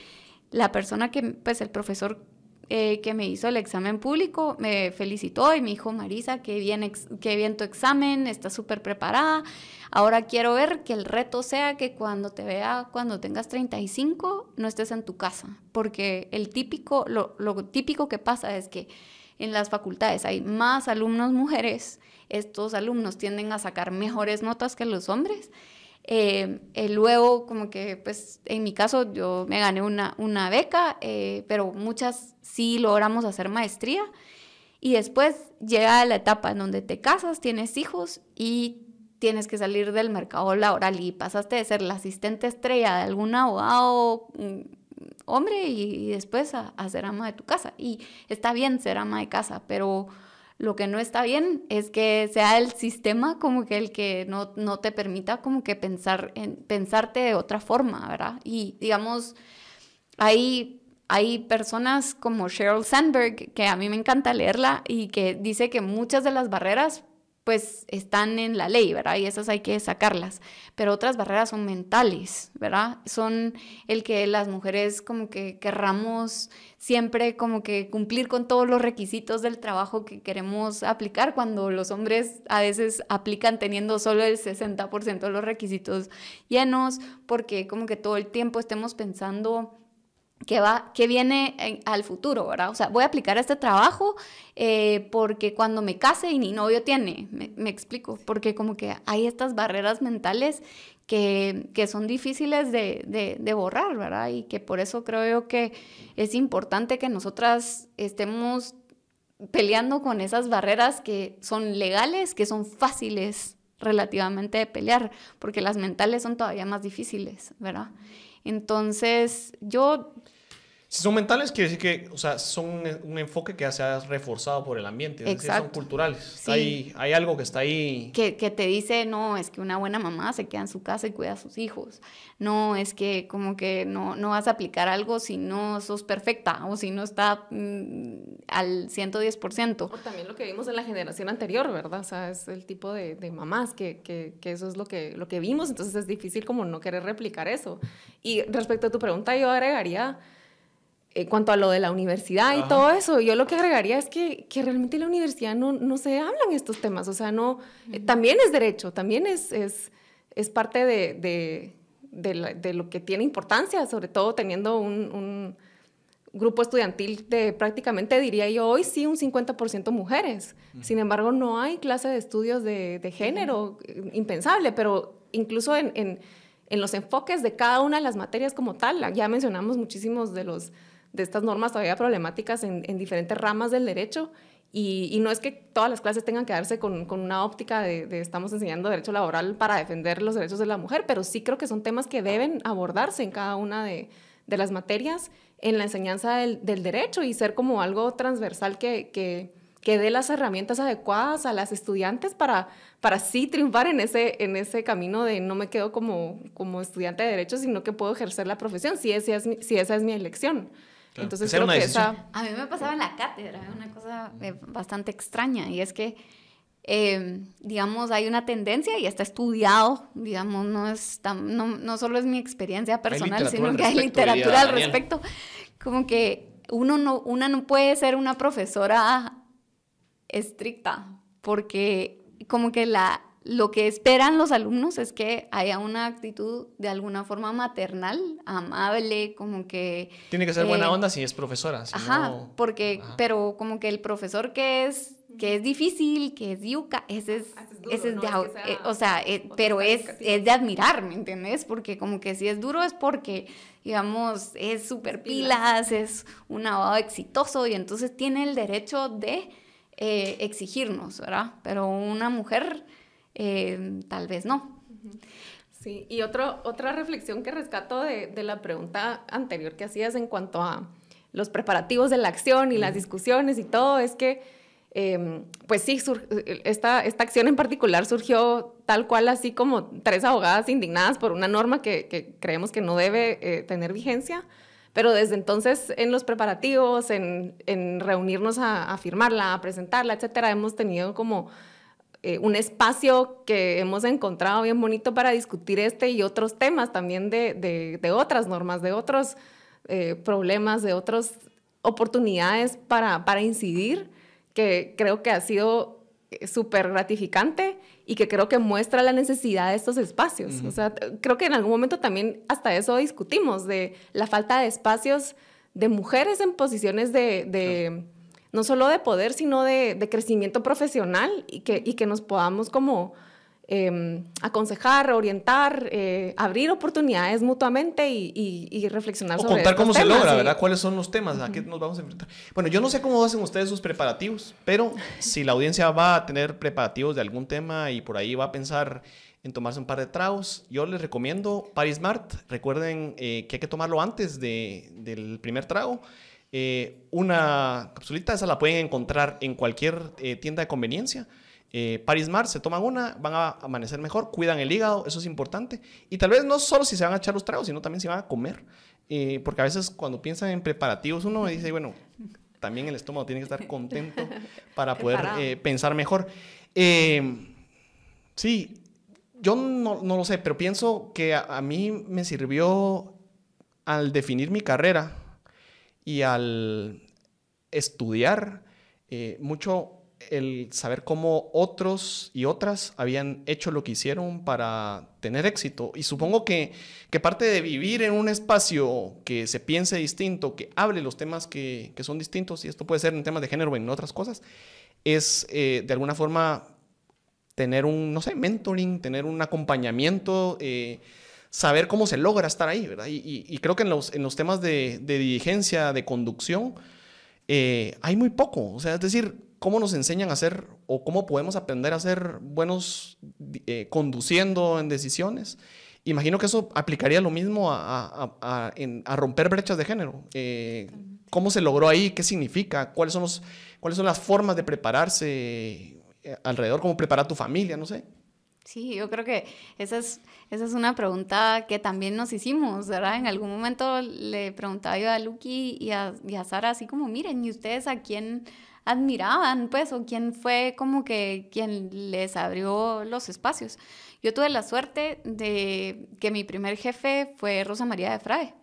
la persona que, pues el profesor eh, que me hizo el examen público me felicitó y me dijo, Marisa, qué bien, qué bien tu examen, estás súper preparada. Ahora quiero ver que el reto sea que cuando te vea, cuando tengas 35, no estés en tu casa. Porque el típico, lo típico que pasa es que en las facultades hay más alumnos mujeres, estos alumnos tienden a sacar mejores notas que los hombres eh, eh, luego, como que, pues, en mi caso, yo me gané una, una beca, eh, pero muchas sí logramos hacer maestría. Y después llega la etapa en donde te casas, tienes hijos y tienes que salir del mercado laboral y pasaste de ser la asistente estrella de algún abogado mm, hombre y, después a, a, ser ama de tu casa. Y está bien ser ama de casa, pero lo que no está bien es que sea el sistema como que el que no, no te permita como que pensar en, pensarte de otra forma, ¿verdad? Y digamos, hay, hay personas como Sheryl Sandberg, que a mí me encanta leerla y que dice que muchas de las barreras pues están en la ley, ¿verdad? Y esas hay que sacarlas. Pero otras barreras son mentales, ¿verdad? Son el que las mujeres como que querramos siempre como que cumplir con todos los requisitos del trabajo que queremos aplicar, cuando los hombres a veces aplican teniendo solo el 60% de los requisitos llenos, porque como que todo el tiempo estemos pensando que, va, que viene al futuro, ¿verdad? O sea, voy a aplicar este trabajo eh, porque cuando me case y ni novio tiene, me, explico, porque como que hay estas barreras mentales que, que son difíciles de, de, de, borrar, ¿verdad? Y que por eso creo yo que es importante que nosotras estemos peleando con esas barreras que son legales, que son fáciles relativamente de pelear, porque las mentales son todavía más difíciles, ¿verdad? Entonces, yo si son mentales, quiere decir que, o sea, son un enfoque que se ha reforzado por el ambiente, es decir, son culturales. hay, hay, algo que está ahí. Que, que, te dice, no, es que una buena mamá se queda en su casa y cuida a sus hijos. No, es que como que no, no vas a aplicar algo si no sos perfecta o si no está mm, al 110%. O también lo que vimos en la generación anterior, ¿verdad? O sea, es el tipo de, de mamás que, que, que, eso es lo que, lo que vimos, entonces es difícil como no querer replicar eso. Y respecto a tu pregunta, yo agregaría en cuanto a lo de la universidad y todo eso, yo lo que agregaría es que, que realmente en la universidad no, no, se hablan estos temas, o sea, no, también es derecho, también es, es, es parte de, de, de, lo que tiene importancia, sobre todo teniendo un, grupo estudiantil de prácticamente, diría yo, hoy sí un 50% mujeres. Sin embargo, no hay clase de estudios de, género, impensable, pero incluso en, en, los enfoques de cada una de las materias como tal, ya mencionamos muchísimos de, los, de estas normas todavía problemáticas en, en diferentes ramas del derecho y, no es que todas las clases tengan que darse con, con una óptica de, estamos enseñando derecho laboral para defender los derechos de la mujer, pero sí creo que son temas que deben abordarse en cada una de, de las materias en la enseñanza del, del, derecho y ser como algo transversal que, que, que, dé las herramientas adecuadas a las estudiantes para, para sí triunfar en ese, en ese camino de no me quedo como, como estudiante de derecho, sino que puedo ejercer la profesión si, esa es si esa es mi elección. Entonces creo que esa... A mí me pasaba en la cátedra, una cosa eh, bastante extraña, y es que, em, digamos, hay una tendencia, y está estudiado, digamos, no, es no, no, solo es mi experiencia personal, sino que hay literatura al respecto, como que uno no, una no puede ser una profesora estricta, porque como que la, lo que esperan los alumnos es que haya una actitud de alguna forma maternal, amable, como que... Tiene que ser buena eh, onda si es profesora. ajá, porque, pero como que el profesor que es que es difícil, que es yuca, ese es, ah, ese es de, eh, o sea, eh, pero es, es de admirar, ¿me entiendes? Porque como que si es duro es porque, digamos, es súper pilas, es un abogado exitoso y entonces tiene el derecho de exigirnos, ¿verdad? Pero una mujer Em, tal vez no. Sí, y otro, otra reflexión que rescato de, de, la pregunta anterior que hacías en cuanto a los preparativos de la acción y las discusiones y todo, es que, em, pues sí, esta, esta acción en particular surgió tal cual, así como tres abogadas indignadas por una norma que, que creemos que no debe eh, tener vigencia. Pero desde entonces, en los preparativos, en, en reunirnos a, a firmarla, a presentarla, etcétera, hemos tenido como eh, un espacio que hemos encontrado bien bonito para discutir este y otros temas también de, de, otras normas, de otros eh, problemas, de otras oportunidades para, para incidir, que creo que ha sido eh, súper gratificante y que creo que muestra la necesidad de estos espacios. O sea, creo que en algún momento también hasta eso discutimos, de la falta de espacios de mujeres en posiciones de no solo de poder, sino de, crecimiento profesional y que, y que nos podamos como em, aconsejar, orientar, eh, abrir oportunidades mutuamente y, y, reflexionar o sobre contar cómo se logra, ¿verdad? ¿Cuáles son los temas? ¿A qué nos vamos a enfrentar? Bueno, yo no sé cómo hacen ustedes sus preparativos, pero si la audiencia va a tener preparativos de algún tema y por ahí va a pensar en tomarse un par de tragos, yo les recomiendo Paris Mart. Recuerden eh, que hay que tomarlo antes de, del primer trago. Eh, una capsulita, esa la pueden encontrar en cualquier eh, tienda de conveniencia. Eh, Paris Mar, se toman una, van a amanecer mejor, cuidan el hígado, eso es importante. Y tal vez no solo si se van a echar los tragos, sino también si van a comer. porque a veces cuando piensan en preparativos uno dice, bueno, también el estómago tiene que estar contento para poder pensar mejor. sí, yo no, no, lo sé, pero pienso que a mí me sirvió al definir mi carrera y al estudiar eh, mucho el saber cómo otros y otras habían hecho lo que hicieron para tener éxito. Y supongo que, que parte de vivir en un espacio que se piense distinto, que hable los temas que, que son distintos, y esto puede ser en temas de género o en otras cosas, es eh, de alguna forma tener un, no sé, mentoring, tener un acompañamiento. Eh, saber cómo se logra estar ahí, ¿verdad? Y, creo que en los, en los temas de, dirigencia, de conducción, eh, hay muy poco. O sea, es decir, cómo nos enseñan a hacer o cómo podemos aprender a ser buenos eh, conduciendo en decisiones. Imagino que eso aplicaría lo mismo a, a, romper brechas de género. Eh, ¿Cómo se logró ahí? ¿Qué significa? ¿Cuáles son, los, ¿Cuáles son las formas de prepararse alrededor? ¿Cómo preparar tu familia? No sé. Sí, yo creo que esa es, esa es una pregunta que también nos hicimos, ¿verdad? En algún momento le preguntaba yo a Lucky y a, y a Sara así como, miren, ¿y ustedes a quién admiraban, pues, o quién fue como que quien les abrió los espacios? Yo tuve la suerte de que mi primer jefe fue Rosa María de Frae,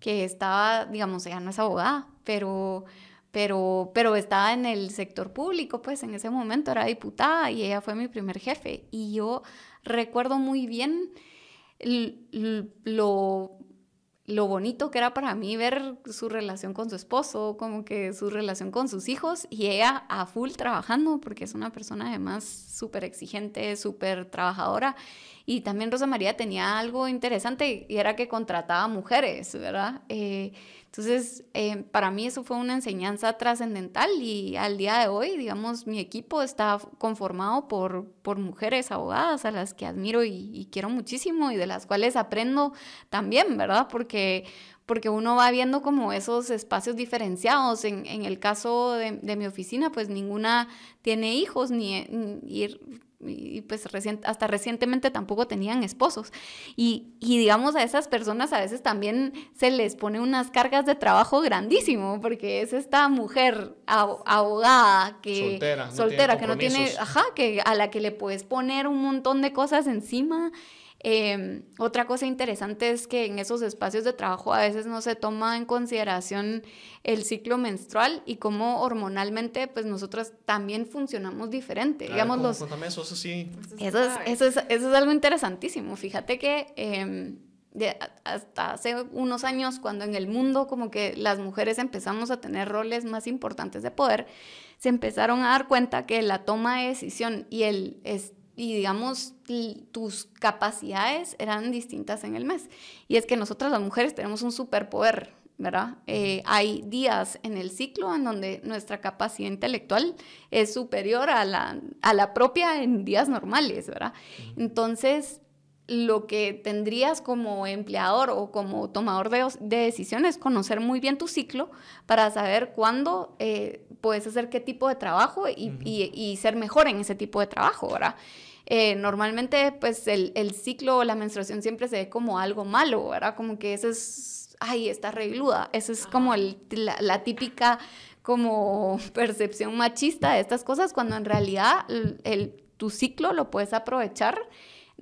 que estaba, digamos, ella no es abogada, pero pero, pero estaba en el sector público, pues en ese momento era diputada y ella fue mi primer jefe. Y yo recuerdo muy bien lo lo bonito que era para mí ver su relación con su esposo, como que su relación con sus hijos y ella a full trabajando porque es una persona además súper exigente, súper trabajadora y también Rosa María tenía algo interesante y era que contrataba mujeres, ¿verdad? Eh, entonces, eh, para mí eso fue una enseñanza trascendental y al día de hoy, digamos, mi equipo está conformado por, por mujeres abogadas a las que admiro y, quiero muchísimo y de las cuales aprendo también, ¿verdad? Porque, porque uno va viendo como esos espacios diferenciados. En, en el caso de, de, mi oficina, pues ninguna tiene hijos ni, ni y pues hasta recientemente tampoco tenían esposos. Y, digamos a esas personas a veces también se les pone unas cargas de trabajo grandísimo, porque es esta mujer abogada que soltera, que no tiene, ajá, que a la que le puedes poner un montón de cosas encima Em, otra cosa interesante es que en esos espacios de trabajo a veces no se toma en consideración el ciclo menstrual y cómo hormonalmente pues nosotras también funcionamos diferente. Digamos los, eso, eso sí. Eso es, eso, es, eso es algo interesantísimo. Fíjate que em, hasta hace unos años cuando en el mundo como que las mujeres empezamos a tener roles más importantes de poder, se empezaron a dar cuenta que la toma de decisión y el y digamos tus capacidades eran distintas en el mes. Y es que nosotras las mujeres tenemos un superpoder, ¿verdad? Eh, hay días en el ciclo en donde nuestra capacidad intelectual es superior a la, a la propia en días normales, ¿verdad? Entonces, lo que tendrías como empleador o como tomador de, de decisiones, conocer muy bien tu ciclo para saber cuándo eh, puedes hacer qué tipo de trabajo y, y, ser mejor en ese tipo de trabajo, ¿verdad? Eh, normalmente, pues el, el, ciclo o la menstruación siempre se ve como algo malo, ¿verdad? Como que eso es, ay, está regluda. Eso es como el, la, la, típica como percepción machista de estas cosas, cuando en realidad el, tu ciclo lo puedes aprovechar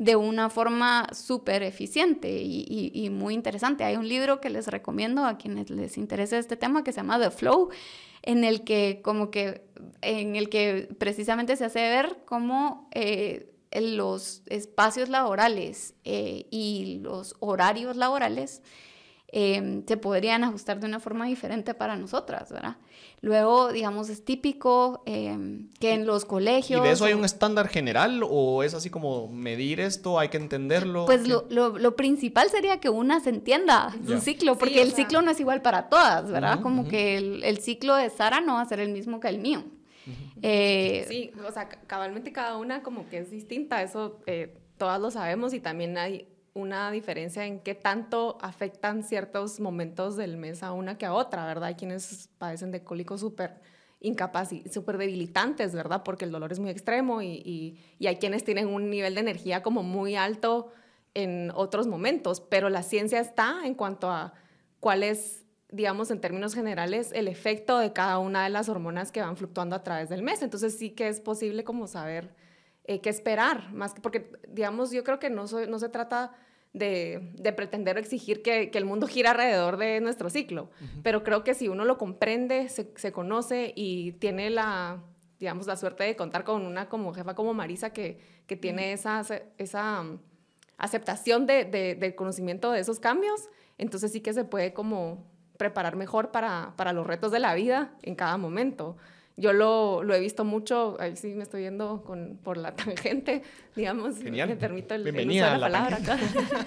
de una forma súper eficiente y, muy interesante. Hay un libro que les recomiendo a quienes les interese este tema que se llama The Flow, en el que como que, en el que precisamente se hace ver cómo eh, los espacios laborales eh, y los horarios laborales Em, se podrían ajustar de una forma diferente para nosotras, ¿verdad? Luego, digamos, es típico em, que en los colegios... ¿Y de eso hay un estándar general o es así como medir esto, hay que entenderlo? Pues lo, lo, principal sería que una se entienda su ciclo, porque el ciclo no es igual para todas, ¿verdad? como que el, el, ciclo de Sara no va a ser el mismo que el mío. Eh, sí, o sea, cabalmente cada una como que es distinta, eso eh, todas lo sabemos y también hay una diferencia en qué tanto afectan ciertos momentos del mes a una que a otra, ¿verdad? Hay quienes padecen de cólicos súper incapaz y súper debilitantes, ¿verdad? Porque el dolor es muy extremo y, y, hay quienes tienen un nivel de energía como muy alto en otros momentos, pero la ciencia está en cuanto a cuál es, digamos, en términos generales, el efecto de cada una de las hormonas que van fluctuando a través del mes. Entonces sí que es posible como saber eh, qué esperar, más que porque, digamos, yo creo que no, no se trata de, de, pretender o exigir que, que, el mundo gira alrededor de nuestro ciclo, pero creo que si uno lo comprende, se, se, conoce y tiene la, digamos, la suerte de contar con una como jefa como Marisa que, que tiene esa, esa um, aceptación de, de, del conocimiento de esos cambios, entonces sí que se puede como preparar mejor para, para los retos de la vida en cada momento yo lo, lo, he visto mucho, ahí sí me estoy yendo con, por la tangente, digamos, Genial. me permito el, el uso de la, palabra acá,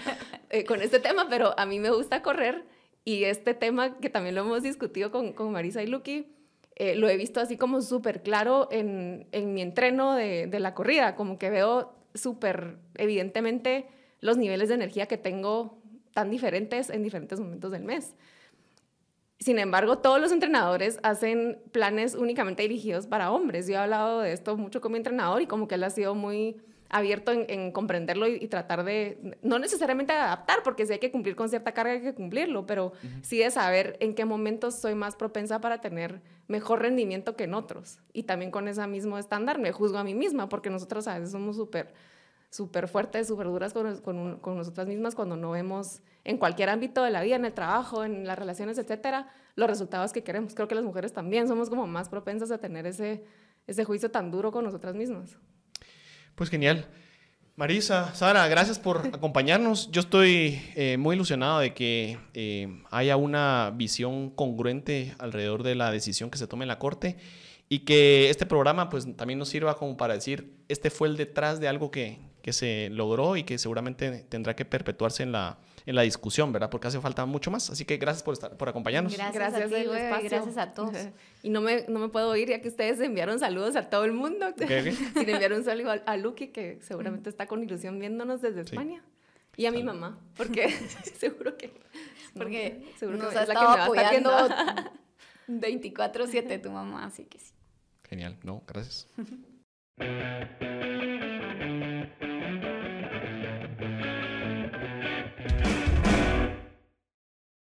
eh, con este tema, pero a mí me gusta correr y este tema que también lo hemos discutido con, con Marisa y Lucky, eh, lo he visto así como súper claro en, en, mi entreno de, de la corrida, como que veo súper evidentemente los niveles de energía que tengo tan diferentes en diferentes momentos del mes. Sin embargo, todos los entrenadores hacen planes únicamente dirigidos para hombres. Yo he hablado de esto mucho con mi entrenador y como que él ha sido muy abierto en, comprenderlo y, tratar de, no necesariamente adaptar, porque si hay que cumplir con cierta carga hay que cumplirlo, pero sí de saber en qué momentos soy más propensa para tener mejor rendimiento que en otros. Y también con ese mismo estándar me juzgo a mí misma, porque nosotros a veces somos súper súper fuertes, súper duras con, con, con, nosotras mismas cuando no vemos en cualquier ámbito de la vida, en el trabajo, en las relaciones, etcétera, los resultados que queremos. Creo que las mujeres también somos como más propensas a tener ese, ese juicio tan duro con nosotras mismas. Pues genial. Marisa, Sara, gracias por acompañarnos. Yo estoy eh, muy ilusionado de que eh, haya una visión congruente alrededor de la decisión que se tome en la Corte y que este programa pues también nos sirva como para decir, este fue el detrás de algo que, que se logró y que seguramente tendrá que perpetuarse en la, en la discusión, ¿verdad? Porque hace falta mucho más. Así que gracias por, estar, por acompañarnos. Gracias, Gracias a ti, güey, espacio. gracias a todos. Y no me, no me puedo ir ya que ustedes enviaron saludos a todo el mundo. Ok, ok. Sin enviar un saludo a, a Lucky, que seguramente está con ilusión viéndonos desde Sí. España. Y a mi mamá, porque seguro que... Porque no, seguro que nos es ha la que me va a estar apoyando viendo. 24/7 tu mamá, así que sí. Genial, no, gracias.